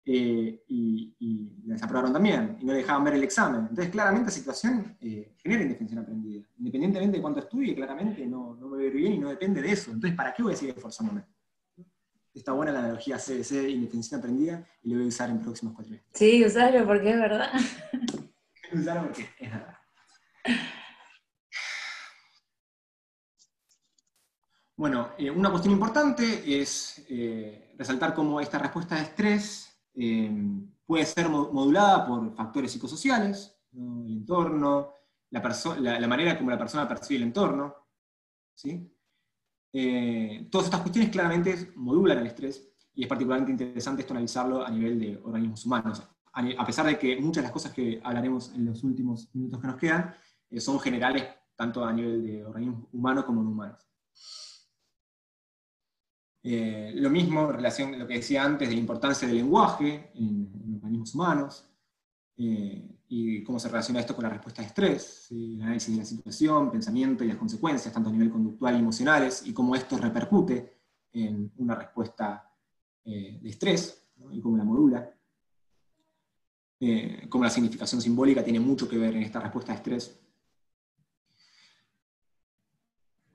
S1: eh, y, y la desaprobaron también, y no dejaban ver el examen. Entonces, claramente la situación eh, genera indefensión aprendida. Independientemente de cuánto estudie, claramente no, no me va a ir bien y no depende de eso. Entonces, ¿para qué voy a seguir esforzándome? Está buena la analogía CBC, indefensión aprendida, y lo voy a usar en próximos cuatro meses.
S2: Sí, usarlo porque es verdad.
S1: usarlo porque es verdad. Bueno, eh, una cuestión importante es resaltar cómo esta respuesta de estrés Em, puede ser modulada por factores psicosociales, el entorno, la, la, manera como la persona percibe el entorno. ¿sí? Eh, todas estas cuestiones claramente modulan el estrés y es particularmente interesante esto analizarlo a nivel de organismos humanos. A, pesar de que muchas de las cosas que hablaremos en los últimos minutos que nos quedan eh, son generales tanto a nivel de organismos humanos como no humanos. Eh, lo mismo en relación a lo que decía antes de la importancia del lenguaje en, los organismos humanos, eh, y cómo se relaciona esto con la respuesta de estrés, el análisis de la situación, pensamiento y las consecuencias, tanto a nivel conductual y emocionales, y cómo esto repercute en una respuesta eh, de estrés, y cómo la modula. Eh, cómo la significación simbólica tiene mucho que ver en esta respuesta de estrés.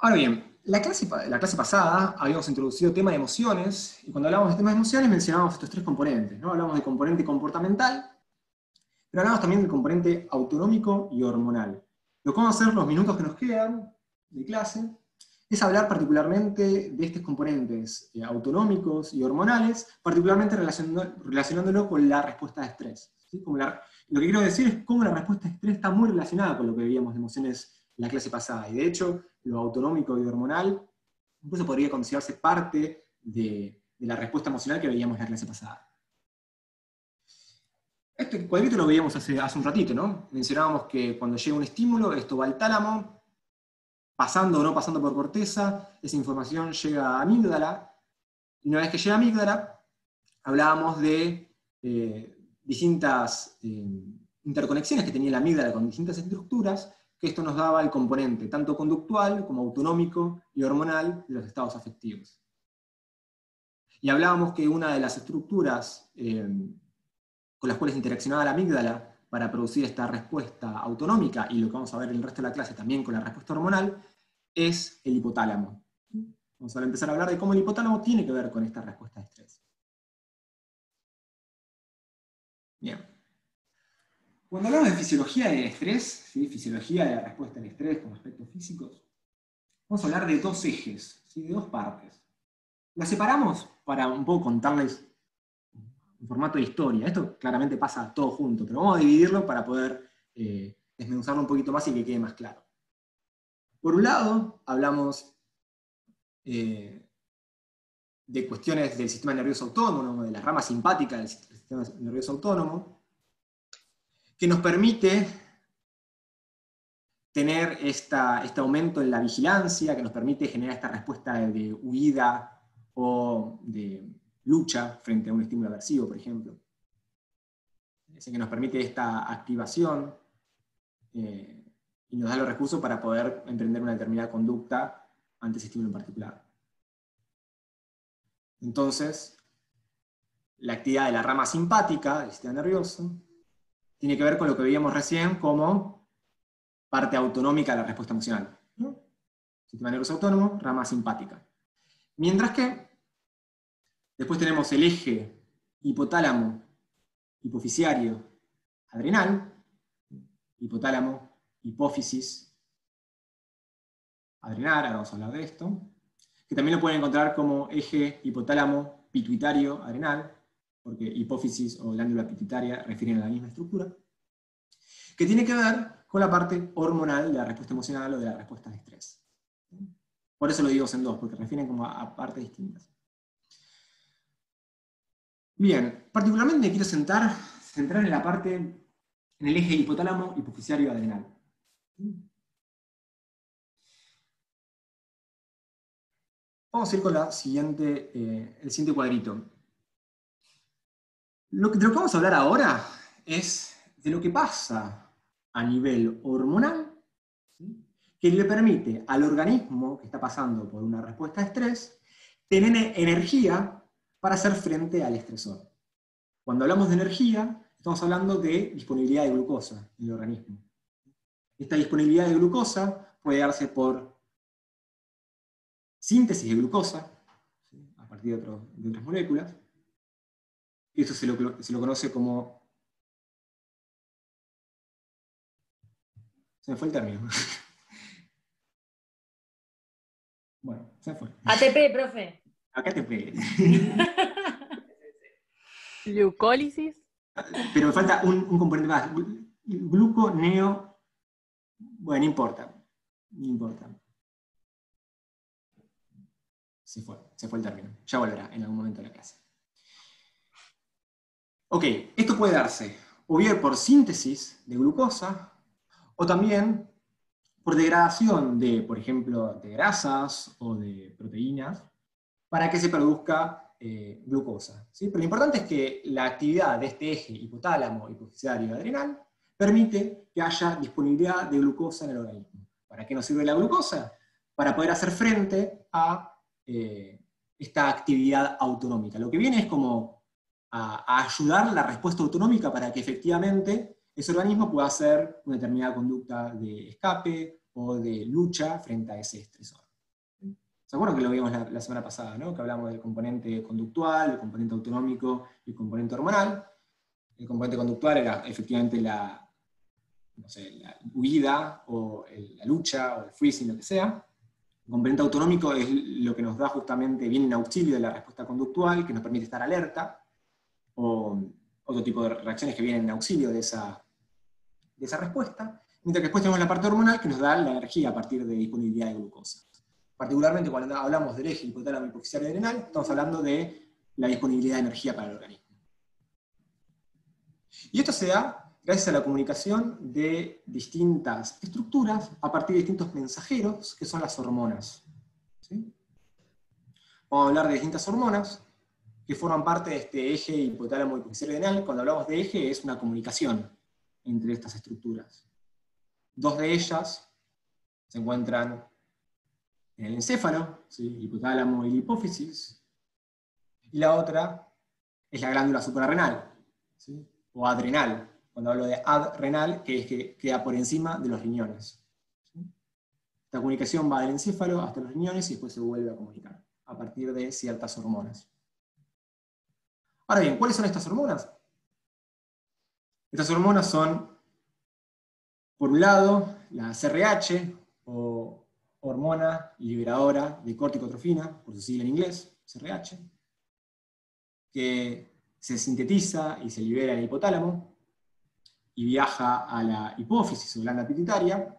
S1: Ahora bien, la clase, la clase pasada habíamos introducido tema de emociones, y cuando hablamos de temas de emociones mencionábamos estos tres componentes. ¿no? Hablamos de componente comportamental, pero hablamos también del componente autonómico y hormonal. Lo que vamos a hacer los minutos que nos quedan de clase es hablar particularmente de estos componentes eh, autonómicos y hormonales, particularmente relacionándolo con la respuesta de estrés. lo que quiero decir es cómo la respuesta de estrés está muy relacionada con lo que veíamos de emociones la clase pasada. Y de hecho, lo autonómico y hormonal incluso podría considerarse parte de, la respuesta emocional que veíamos en la clase pasada. Este cuadrito lo veíamos hace, hace un ratito, ¿no? Mencionábamos que cuando llega un estímulo, esto va al tálamo, pasando o no pasando por corteza, esa información llega a amígdala, y una vez que llega a amígdala, hablábamos de eh, distintas eh, interconexiones que tenía la amígdala con distintas estructuras, que esto nos daba el componente tanto conductual como autonómico y hormonal de los estados afectivos. Y hablábamos que una de las estructuras eh, con las cuales interaccionaba la amígdala para producir esta respuesta autonómica, y lo que vamos a ver en el resto de la clase también con la respuesta hormonal, es el hipotálamo. Vamos a empezar a hablar de cómo el hipotálamo tiene que ver con esta respuesta de estrés. Bien. Cuando hablamos de fisiología del estrés, fisiología de la respuesta al estrés con aspectos físicos, vamos a hablar de dos ejes, de dos partes. Las separamos para un poco contarles en formato de historia. Esto claramente pasa todo junto, pero vamos a dividirlo para poder eh, desmenuzarlo un poquito más y que quede más claro. Por un lado, hablamos eh, de cuestiones del sistema nervioso autónomo, de la rama simpática del sistema nervioso autónomo, que nos permite tener este aumento en la vigilancia, que nos permite generar esta respuesta de huida o de lucha frente a un estímulo aversivo, por ejemplo. Es que nos permite esta activación eh, y nos da los recursos para poder emprender una determinada conducta ante ese estímulo en particular. Entonces, la actividad de la rama simpática del sistema nervioso tiene que ver con lo que veíamos recién como parte autonómica de la respuesta emocional. Sistema nervioso autónomo, rama simpática. Mientras que Después tenemos el eje hipotálamo, hipofisiario, adrenal, hipotálamo, hipófisis, adrenal, ahora vamos a hablar de esto, que también lo pueden encontrar como eje hipotálamo, pituitario, adrenal, porque hipófisis o glándula pituitaria refieren a la misma estructura, que tiene que ver con la parte hormonal de la respuesta emocional o de la respuesta de estrés. Por eso lo digo en dos, porque refieren como a partes distintas. Bien, particularmente me quiero centrar en la parte, en el eje hipotálamo hipofisiario adrenal. Vamos a ir con la siguiente, eh, el siguiente cuadrito. Lo que, de lo que vamos a hablar ahora es de lo que pasa a nivel hormonal, que le permite al organismo que está pasando por una respuesta de estrés tener energía para hacer frente al estresor. Cuando hablamos de energía, estamos hablando de disponibilidad de glucosa en el organismo. Esta disponibilidad de glucosa puede darse por síntesis de glucosa, a partir de, otras moléculas. Esto se lo, se lo conoce como... Se me fue el término. bueno, se me fue.
S2: ATP, profe.
S1: Acá te pegué.
S9: Glucólisis.
S1: Pero me falta un, componente más. Gluconeo. Bueno, no importa. No importa. Se fue, se fue el término. Ya volverá en algún momento de la clase. Ok, esto puede darse o bien por síntesis de glucosa, o también por degradación de, por ejemplo, de grasas o de proteínas, para que se produzca eh, glucosa. Pero lo importante es que la actividad de este eje hipotálamo, hipofisiario y adrenal permite que haya disponibilidad de glucosa en el organismo. ¿Para qué nos sirve la glucosa? Para poder hacer frente a eh, esta actividad autonómica. Lo que viene es como a, a ayudar la respuesta autonómica para que efectivamente ese organismo pueda hacer una determinada conducta de escape o de lucha frente a ese estresor. ¿Se acuerdan que lo vimos la, semana pasada, ¿no? que hablamos del componente conductual, el componente autonómico y el componente hormonal? El componente conductual era efectivamente la, la huida o la lucha o el freezing, lo que sea. El componente autonómico es lo que nos da justamente, viene en auxilio de la respuesta conductual, que nos permite estar alerta, o otro tipo de reacciones que vienen en auxilio de esa, de esa respuesta. Mientras que después tenemos la parte hormonal que nos da la energía a partir de disponibilidad de glucosa particularmente cuando hablamos del eje hipotálamo hipofisiario adrenal, estamos hablando de la disponibilidad de energía para el organismo. Y esto se da gracias a la comunicación de distintas estructuras a partir de distintos mensajeros, que son las hormonas. Vamos a hablar de distintas hormonas que forman parte de este eje hipotálamo hipofisiario adrenal. Cuando hablamos de eje es una comunicación entre estas estructuras. Dos de ellas se encuentran en el encéfalo, hipotálamo y hipófisis, y la otra es la glándula suprarrenal, o adrenal, cuando hablo de adrenal, que es que queda por encima de los riñones. Esta comunicación va del encéfalo hasta los riñones y después se vuelve a comunicar, a partir de ciertas hormonas. Ahora bien, ¿cuáles son estas hormonas? Estas hormonas son, por un lado, la CRH, o hormona liberadora de corticotrofina, por su sigla en inglés, CRH, que se sintetiza y se libera en el hipotálamo y viaja a la hipófisis o glanda pituitaria,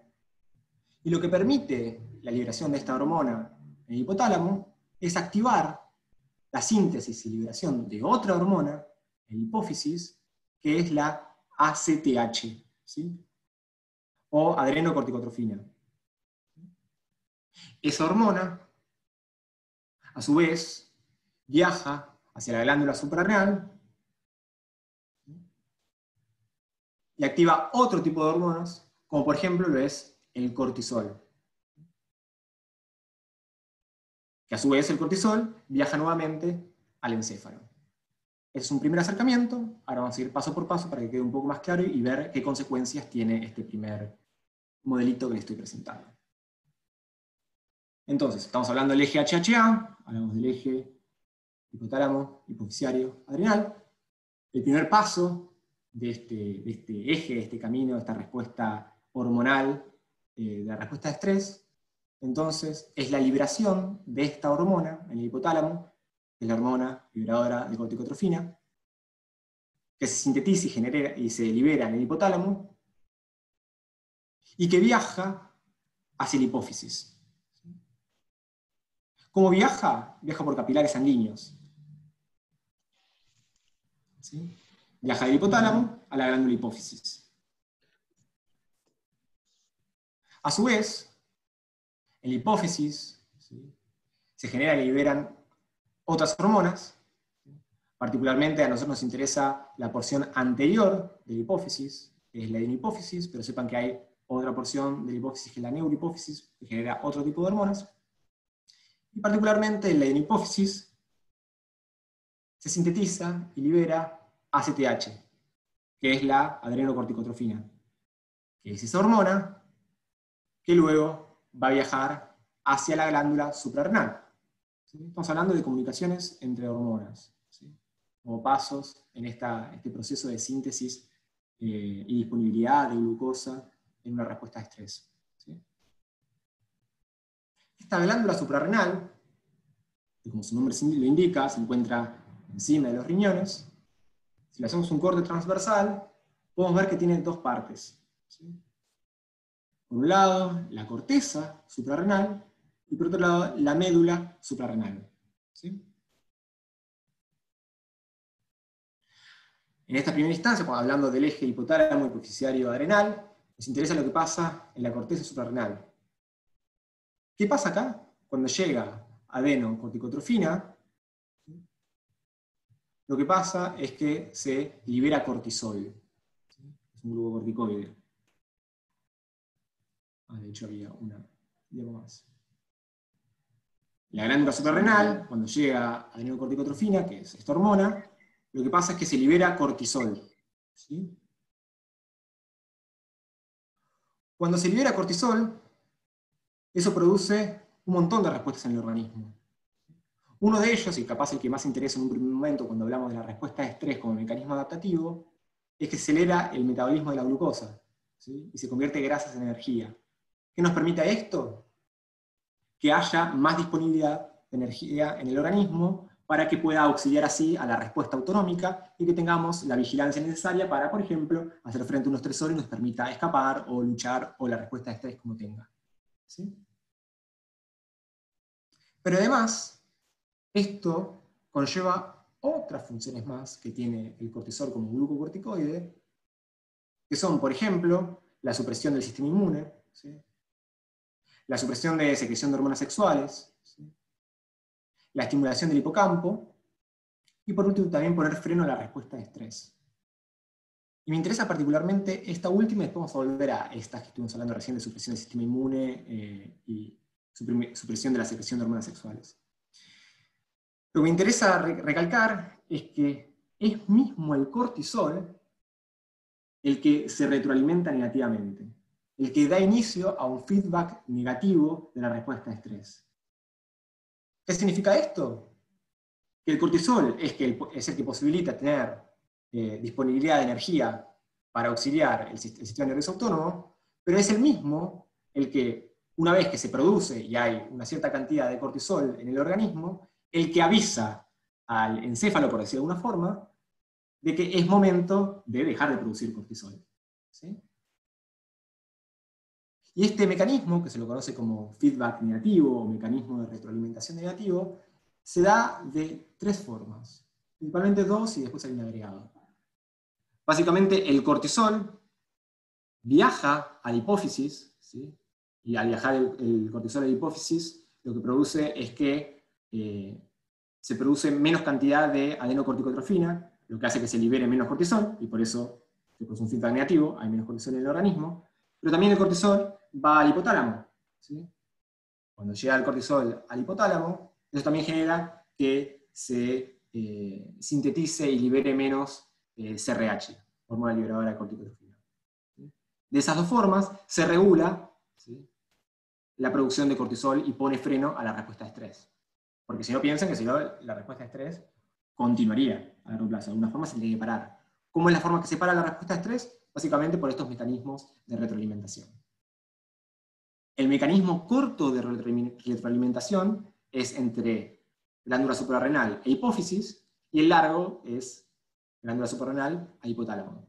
S1: y lo que permite la liberación de esta hormona en el hipotálamo es activar la síntesis y liberación de otra hormona en la hipófisis, que es la ACTH, o adrenocorticotrofina. Esa hormona, a su vez, viaja hacia la glándula suprarrenal y activa otro tipo de hormonas, como por ejemplo lo es el cortisol. Que a su vez el cortisol viaja nuevamente al encéfalo. Ese es un primer acercamiento, ahora vamos a ir paso por paso para que quede un poco más claro y ver qué consecuencias tiene este primer modelito que les estoy presentando. Entonces, estamos hablando del eje HHA, hablamos del eje hipotálamo, hipofisiario, adrenal. El primer paso de este, este eje, de este camino, de esta respuesta hormonal, eh, de la respuesta de estrés, entonces, es la liberación de esta hormona en el hipotálamo, que es la hormona liberadora de corticotrofina, que se sintetiza y, genera, y se libera en el hipotálamo, y que viaja hacia la hipófisis. ¿Cómo viaja? Viaja por capilares sanguíneos. Viaja del hipotálamo a la glándula hipófisis. A su vez, en la hipófisis se generan y liberan otras hormonas, particularmente a nosotros nos interesa la porción anterior de la hipófisis, que es la hipófisis, pero sepan que hay otra porción de la hipófisis que es la neurohipófisis, que genera otro tipo de hormonas. Y particularmente en la hipófisis se sintetiza y libera ACTH, que es la adrenocorticotrofina, que es esa hormona que luego va a viajar hacia la glándula suprarrenal. Estamos hablando de comunicaciones entre hormonas, como pasos en este proceso de síntesis eh, y disponibilidad de glucosa en una respuesta a estrés. Esta glándula suprarrenal, como su nombre lo indica, se encuentra encima de los riñones, si le hacemos un corte transversal, podemos ver que tiene dos partes. Por un lado, la corteza suprarrenal, y por otro lado, la médula suprarrenal. En esta primera instancia, cuando hablando del eje hipotálamo hipofisiario adrenal, nos interesa lo que pasa en la corteza suprarrenal. ¿Qué pasa acá? Cuando llega adenocorticotrofina, lo que pasa es que se libera cortisol. Es un glucocorticoide. Ah, de hecho había una. más. la glándula suprarrenal, cuando llega a adenocorticotrofina, que es esta hormona, lo que pasa es que se libera cortisol. Cuando se libera cortisol, eso produce un montón de respuestas en el organismo. Uno de ellos, y capaz el que más interesa en un primer momento cuando hablamos de la respuesta de estrés como mecanismo adaptativo, es que acelera el metabolismo de la glucosa y se convierte grasas en energía. ¿Qué nos permite esto? Que haya más disponibilidad de energía en el organismo para que pueda auxiliar así a la respuesta autonómica y que tengamos la vigilancia necesaria para, por ejemplo, hacer frente a un estresor y nos permita escapar o luchar o la respuesta de estrés como tenga. Pero además, esto conlleva otras funciones más que tiene el cortisol como glucocorticoide, que son, por ejemplo, la supresión del sistema inmune, la supresión de secreción de hormonas sexuales, la estimulación del hipocampo, y por último también poner freno a la respuesta de estrés. Y me interesa particularmente esta última, y después vamos a volver a esta que estuvimos hablando recién de supresión del sistema inmune eh, y supresión de la secreción de hormonas sexuales. Lo que me interesa recalcar es que es mismo el cortisol el que se retroalimenta negativamente, el que da inicio a un feedback negativo de la respuesta de estrés. ¿Qué significa esto? Que el cortisol es, que es el que posibilita tener eh, disponibilidad de energía para auxiliar el, el sistema nervioso autónomo, pero es el mismo el que, una vez que se produce y hay una cierta cantidad de cortisol en el organismo, el que avisa al encéfalo, por decirlo de alguna forma, de que es momento de dejar de producir cortisol. Y este mecanismo, que se lo conoce como feedback negativo o mecanismo de retroalimentación negativo, se da de tres formas, principalmente dos y después hay un agregado. Básicamente el cortisol viaja a la hipófisis, y al viajar el, cortisol a la hipófisis, lo que produce es que eh, se produce menos cantidad de adenocorticotrofina, lo que hace que se libere menos cortisol, y por eso se produce un feedback negativo, hay menos cortisol en el organismo, pero también el cortisol va al hipotálamo. Cuando llega el cortisol al hipotálamo, eso también genera que se eh, sintetice y libere menos eh, CRH, hormona liberadora de corticotrofina. De esas dos formas se regula la producción de cortisol y pone freno a la respuesta de estrés. Porque si no piensan que si no, la respuesta de estrés continuaría a largo plazo. De alguna forma se tiene que parar. ¿Cómo es la forma que se para la respuesta de estrés? Básicamente por estos mecanismos de retroalimentación. El mecanismo corto de retroalimentación es entre glándula suprarrenal e hipófisis, y el largo es glándula suprarrenal a hipotálamo.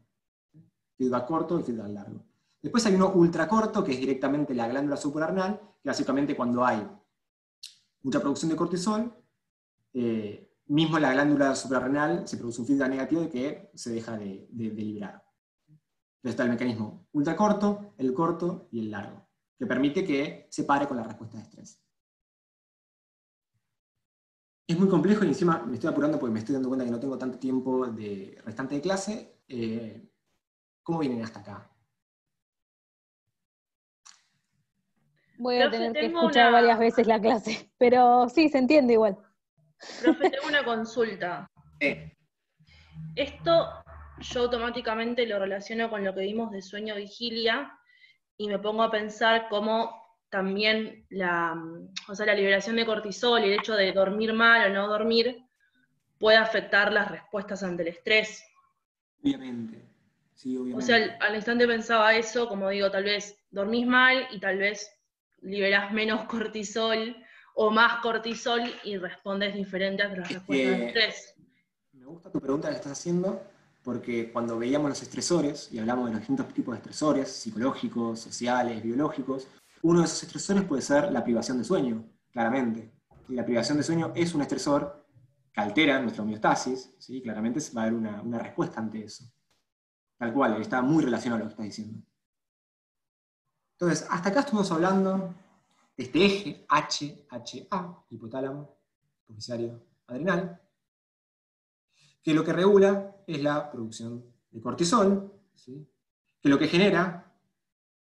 S1: Feedback corto y feedback largo. Después hay uno ultracorto, que es directamente la glándula suprarrenal, que básicamente cuando hay mucha producción de cortisol, eh, mismo la glándula suprarrenal se produce un feedback negativo de que se deja de, liberar. Entonces está el mecanismo ultracorto, el corto y el largo, que permite que se pare con la respuesta de estrés. Es muy complejo y encima me estoy apurando porque me estoy dando cuenta que no tengo tanto tiempo de restante de clase. Eh, ¿Cómo vienen hasta acá?
S8: Voy a tener que escuchar varias veces la clase, pero sí, se entiende igual.
S6: Profe, tengo una consulta. Esto yo automáticamente lo relaciono con lo que vimos de sueño vigilia y me pongo a pensar cómo también la, o sea, la liberación de cortisol y el hecho de dormir mal o no dormir puede afectar las respuestas ante el estrés.
S1: Obviamente. Sí, obviamente.
S6: O sea, al, instante pensaba eso, como digo, tal vez dormís mal y tal vez liberás menos cortisol o más cortisol y respondes diferente a las respuestas de estrés.
S1: Me gusta tu pregunta que estás haciendo, porque cuando veíamos los estresores, y hablamos de los distintos tipos de estresores, psicológicos, sociales, biológicos, uno de esos estresores puede ser la privación de sueño, claramente. Y la privación de sueño es un estresor que altera nuestra homeostasis, ¿sí? claramente va a haber una, una respuesta ante eso. Tal cual, está muy relacionado a lo que estás diciendo. Entonces, hasta acá estuvimos hablando este eje HHA, hipotálamo, hipofisario adrenal, que lo que regula es la producción de cortisol, que lo que genera,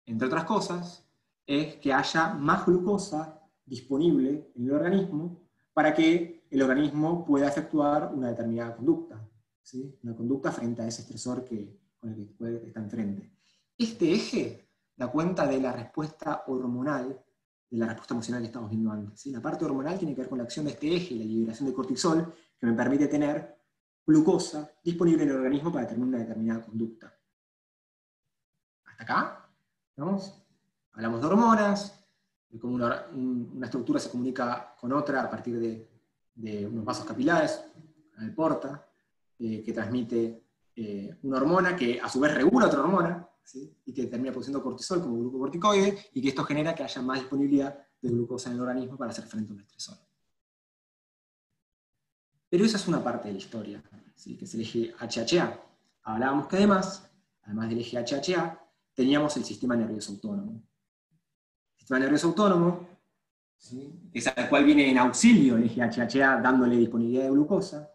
S1: entre otras cosas, es que haya más glucosa disponible en el organismo para que el organismo pueda efectuar una determinada conducta, ¿sí? una conducta frente a ese estresor que, con el que está enfrente. Este eje da cuenta de la respuesta hormonal, de la respuesta emocional que estamos viendo antes. La parte hormonal tiene que ver con la acción de este eje, la liberación de cortisol, que me permite tener glucosa disponible en el organismo para determinar una determinada conducta. ¿Hasta acá? ¿Vamos? Hablamos de hormonas, de cómo una, estructura se comunica con otra a partir de, unos vasos capilares, el porta, eh, que transmite eh, una hormona que a su vez regula otra hormona, y que termina produciendo cortisol como glucocorticoide, y que esto genera que haya más disponibilidad de glucosa en el organismo para hacer frente a un estresor. Pero esa es una parte de la historia, que es el eje HHA. Hablábamos que además, además del eje HHA, teníamos el sistema nervioso autónomo. El sistema nervioso autónomo, es al cual viene en auxilio el eje HHA dándole disponibilidad de glucosa,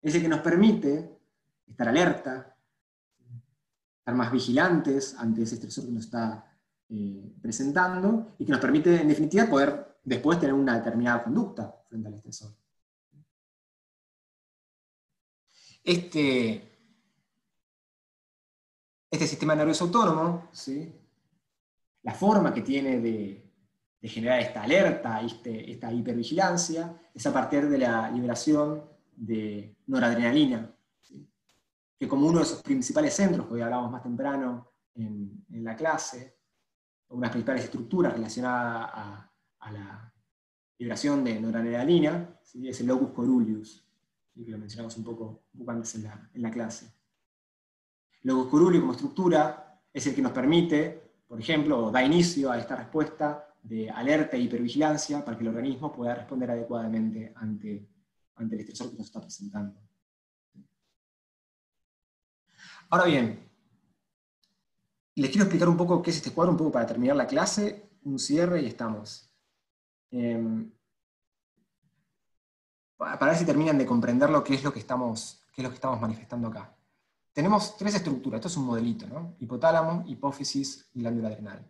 S1: es el que nos permite estar alerta, estar más vigilantes ante ese estresor que nos está eh, presentando y que nos permite, en definitiva, poder después tener una determinada conducta frente al estresor. Este, este sistema nervioso autónomo, la forma que tiene de, generar esta alerta, este, esta hipervigilancia, es a partir de la liberación de noradrenalina, que como uno de sus principales centros, que hoy hablamos más temprano en, la clase, una de las principales estructuras relacionadas a, la liberación de noradrenalina, es el locus coruleus que lo mencionamos un poco, antes en la, clase. Logos curuli como estructura es el que nos permite, por ejemplo, da inicio a esta respuesta de alerta e hipervigilancia para que el organismo pueda responder adecuadamente ante, ante el estresor que nos está presentando. Ahora bien, les quiero explicar un poco qué es este cuadro, un poco para terminar la clase, un cierre y estamos. Em, para ver si terminan de comprender lo que es lo que estamos, qué es lo que estamos manifestando acá. Tenemos tres estructuras, esto es un modelito, ¿no? Hipotálamo, hipófisis y glándula adrenal.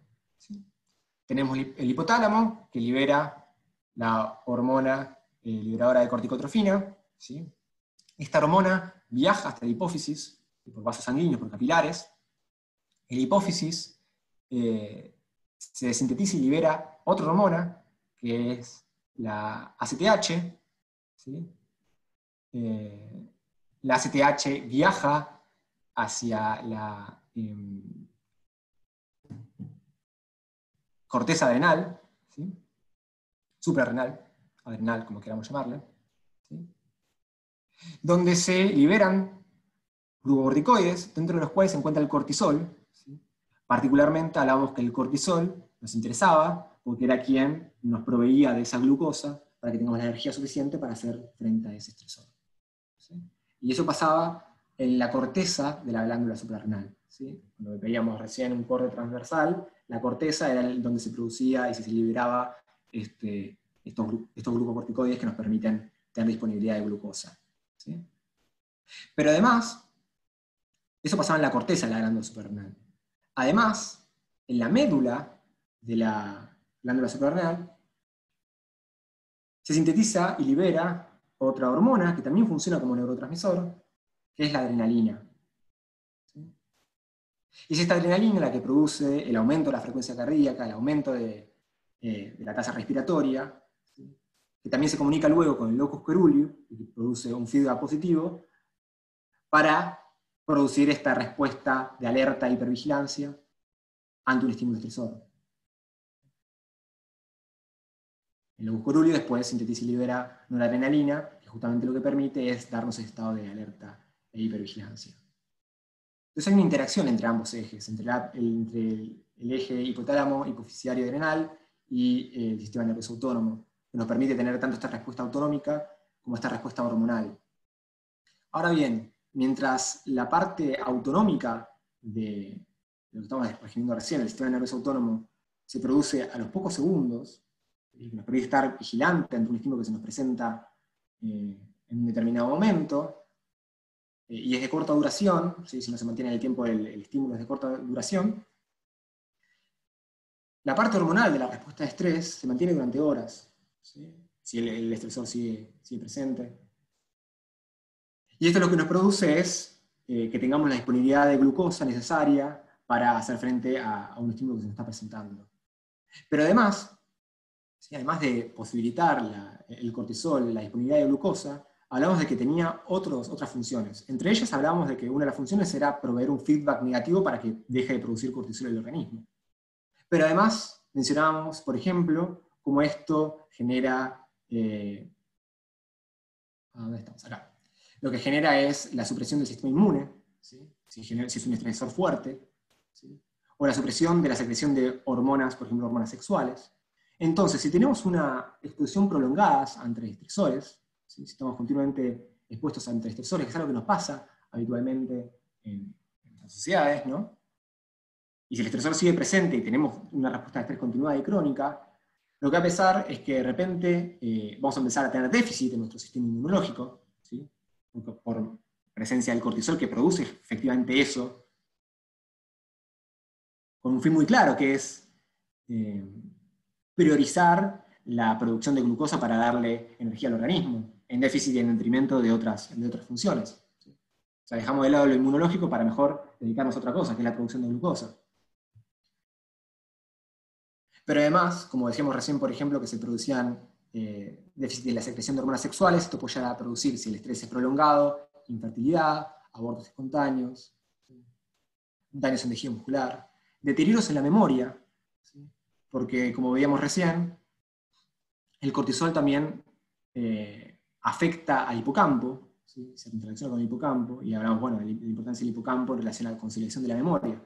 S1: Tenemos el hipotálamo, que libera la hormona eh, liberadora de corticotrofina. ¿sí? Esta hormona viaja hasta la hipófisis, por vasos sanguíneos, por capilares. El hipófisis eh, se sintetiza y libera otra hormona, que es la ACTH, eh, la ACTH viaja hacia la em, corteza adrenal, suprarrenal, adrenal, como queramos llamarle, donde se liberan glucocorticoides, dentro de los cuales se encuentra el cortisol. Particularmente hablábamos que el cortisol nos interesaba porque era quien nos proveía de esa glucosa para que tengamos la energía suficiente para hacer frente a ese estresor. Y eso pasaba en la corteza de la glándula suprarrenal. ¿sí? Cuando veíamos recién un corte transversal, la corteza era donde se producía y se liberaba este, estos, estos glucocorticoides que nos permiten tener disponibilidad de glucosa. Pero además, eso pasaba en la corteza de la glándula suprarrenal. Además, en la médula de la glándula suprarrenal se sintetiza y libera otra hormona que también funciona como neurotransmisor, que es la adrenalina. Y es esta adrenalina la que produce el aumento de la frecuencia cardíaca, el aumento de, eh, la tasa respiratoria, que también se comunica luego con el locus coeruleus, y produce un feedback positivo, para producir esta respuesta de alerta e hipervigilancia ante un estímulo estresor. El locus después sintetiza y libera noradrenalina, que justamente lo que permite es darnos ese estado de alerta e hipervigilancia. Entonces hay una interacción entre ambos ejes, entre, el, eje hipotálamo, hipofisiario adrenal y el sistema nervioso autónomo, que nos permite tener tanto esta respuesta autonómica como esta respuesta hormonal. Ahora bien, mientras la parte autonómica de lo que estamos refiriendo recién, el sistema nervioso autónomo, se produce a los pocos segundos, y que nos permite estar vigilante ante un estímulo que se nos presenta eh, en un determinado momento, eh, y es de corta duración, si no se mantiene en el tiempo el, estímulo es de corta duración, la parte hormonal de la respuesta de estrés se mantiene durante horas, si el, estresor sigue, presente. Y esto lo que nos produce es eh, que tengamos la disponibilidad de glucosa necesaria para hacer frente a, un estímulo que se nos está presentando. Pero además, además de posibilitar el cortisol, la disponibilidad de glucosa, hablamos de que tenía otros, otras funciones. Entre ellas hablamos de que una de las funciones era proveer un feedback negativo para que deje de producir cortisol en el organismo. Pero además mencionábamos, por ejemplo, cómo esto genera... Eh, ¿Dónde estamos? Acá. Lo que genera es la supresión del sistema inmune, si, es un estresor fuerte, o la supresión de la secreción de hormonas, por ejemplo, hormonas sexuales. Entonces, si tenemos una exposición prolongada ante estresores, si estamos continuamente expuestos ante estresores, que es algo que nos pasa habitualmente en, las sociedades, ¿no? Y si el estresor sigue presente y tenemos una respuesta de estrés continuada y crónica, lo que va a pasar es que de repente eh, vamos a empezar a tener déficit en nuestro sistema inmunológico, por presencia del cortisol que produce efectivamente eso, con un fin muy claro, que es eh, priorizar la producción de glucosa para darle energía al organismo, en déficit y en detrimento de otras, de otras funciones. O sea, dejamos de lado lo inmunológico para mejor dedicarnos a otra cosa, que es la producción de glucosa. Pero además, como decíamos recién, por ejemplo, que se producían eh, déficit de la secreción de hormonas sexuales, esto puede a producir, si el estrés es prolongado, infertilidad, abortos espontáneos, daños en tejido muscular, deterioros en la memoria, porque como veíamos recién, el cortisol también eh, afecta al hipocampo, se interacciona con el hipocampo, y hablamos bueno, de la importancia del hipocampo en relación a la conciliación de la memoria.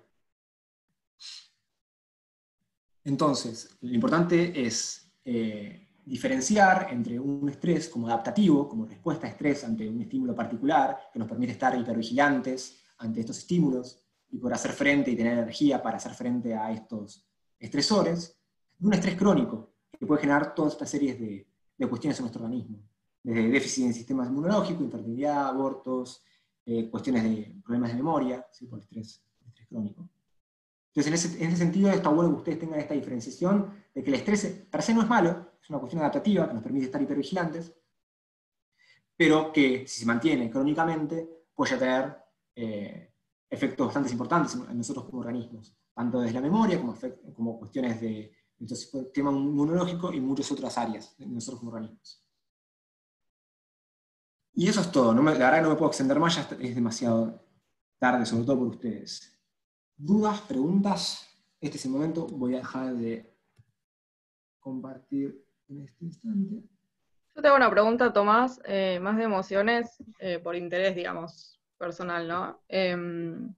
S1: Entonces, lo importante es eh, diferenciar entre un estrés como adaptativo, como respuesta a estrés ante un estímulo particular, que nos permite estar hipervigilantes ante estos estímulos y poder hacer frente y tener energía para hacer frente a estos estresores, un estrés crónico, que puede generar toda esta serie de, cuestiones en nuestro organismo, desde déficit en el sistema inmunológico, infertilidad, abortos, eh, cuestiones de problemas de memoria, por estrés, crónico. Entonces, en ese, sentido, está bueno que ustedes tengan esta diferenciación de que el estrés per se no es malo, es una cuestión adaptativa que nos permite estar hipervigilantes, pero que si se mantiene crónicamente puede tener eh, efectos bastante importantes en nosotros como organismos, tanto desde la memoria como cuestiones de nuestro sistema inmunológico y muchas otras áreas de nosotros como organismos. Y eso es todo. la verdad no me puedo extender más, ya es demasiado tarde, sobre todo por ustedes dudas, preguntas, este es el momento. Voy a dejar de compartir en este instante.
S9: Yo tengo una pregunta, Tomás, eh, más de emociones eh, por interés, digamos, personal, ¿no? Em,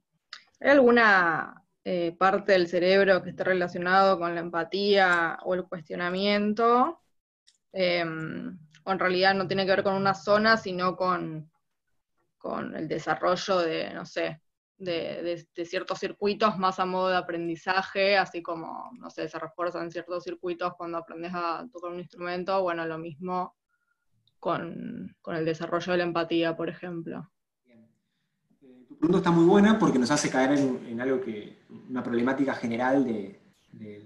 S9: ¿Hay alguna eh, parte del cerebro que esté relacionado con la empatía o el cuestionamiento? Em, o en realidad no tiene que ver con una zona, sino con, con el desarrollo de, no sé, de, ciertos circuitos más a modo de aprendizaje, así como, no sé, se refuerzan ciertos circuitos cuando aprendes a tocar un instrumento, bueno, lo mismo con, el desarrollo de la empatía, por ejemplo.
S1: Pregunta está muy buena porque nos hace caer en, algo que, una problemática general de,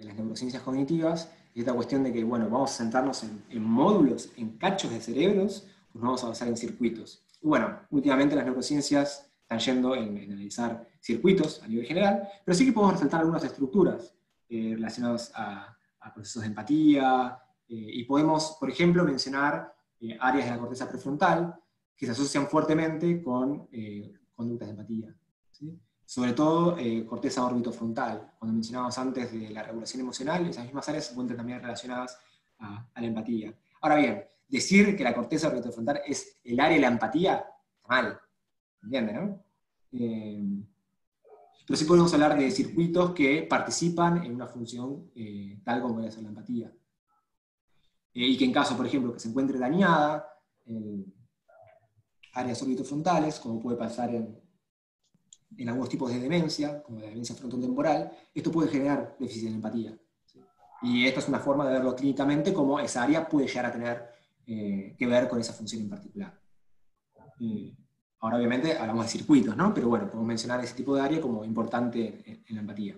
S1: las neurociencias cognitivas, y esta cuestión de que, bueno, vamos a sentarnos en, módulos, en cachos de cerebros, pues vamos a basar en circuitos. Y bueno, últimamente las neurociencias yendo en, analizar circuitos a nivel general, pero sí que podemos resaltar algunas estructuras eh, relacionadas a, procesos de empatía, eh, y podemos, por ejemplo, mencionar eh, áreas de la corteza prefrontal que se asocian fuertemente con conductas de empatía. Sobre todo corteza orbitofrontal. Cuando mencionábamos antes de la regulación emocional, esas mismas áreas se encuentran también relacionadas a, la empatía. Ahora bien, decir que la corteza orbitofrontal es el área de la empatía, está mal. ¿Entiendes, no? Eh, pero sí podemos hablar de circuitos que participan en una función eh, tal como puede ser la empatía. Eh, y que en caso, por ejemplo, que se encuentre dañada áreas orbitofrontales, como puede pasar en, en algunos tipos de demencia, como la demencia frontotemporal, esto puede generar déficit de empatía. Y esta es una forma de verlo clínicamente, como esa área puede llegar a tener que ver con esa función en particular. Ahora obviamente hablamos de circuitos, ¿no? Pero bueno, podemos mencionar ese tipo de área como importante en, la empatía.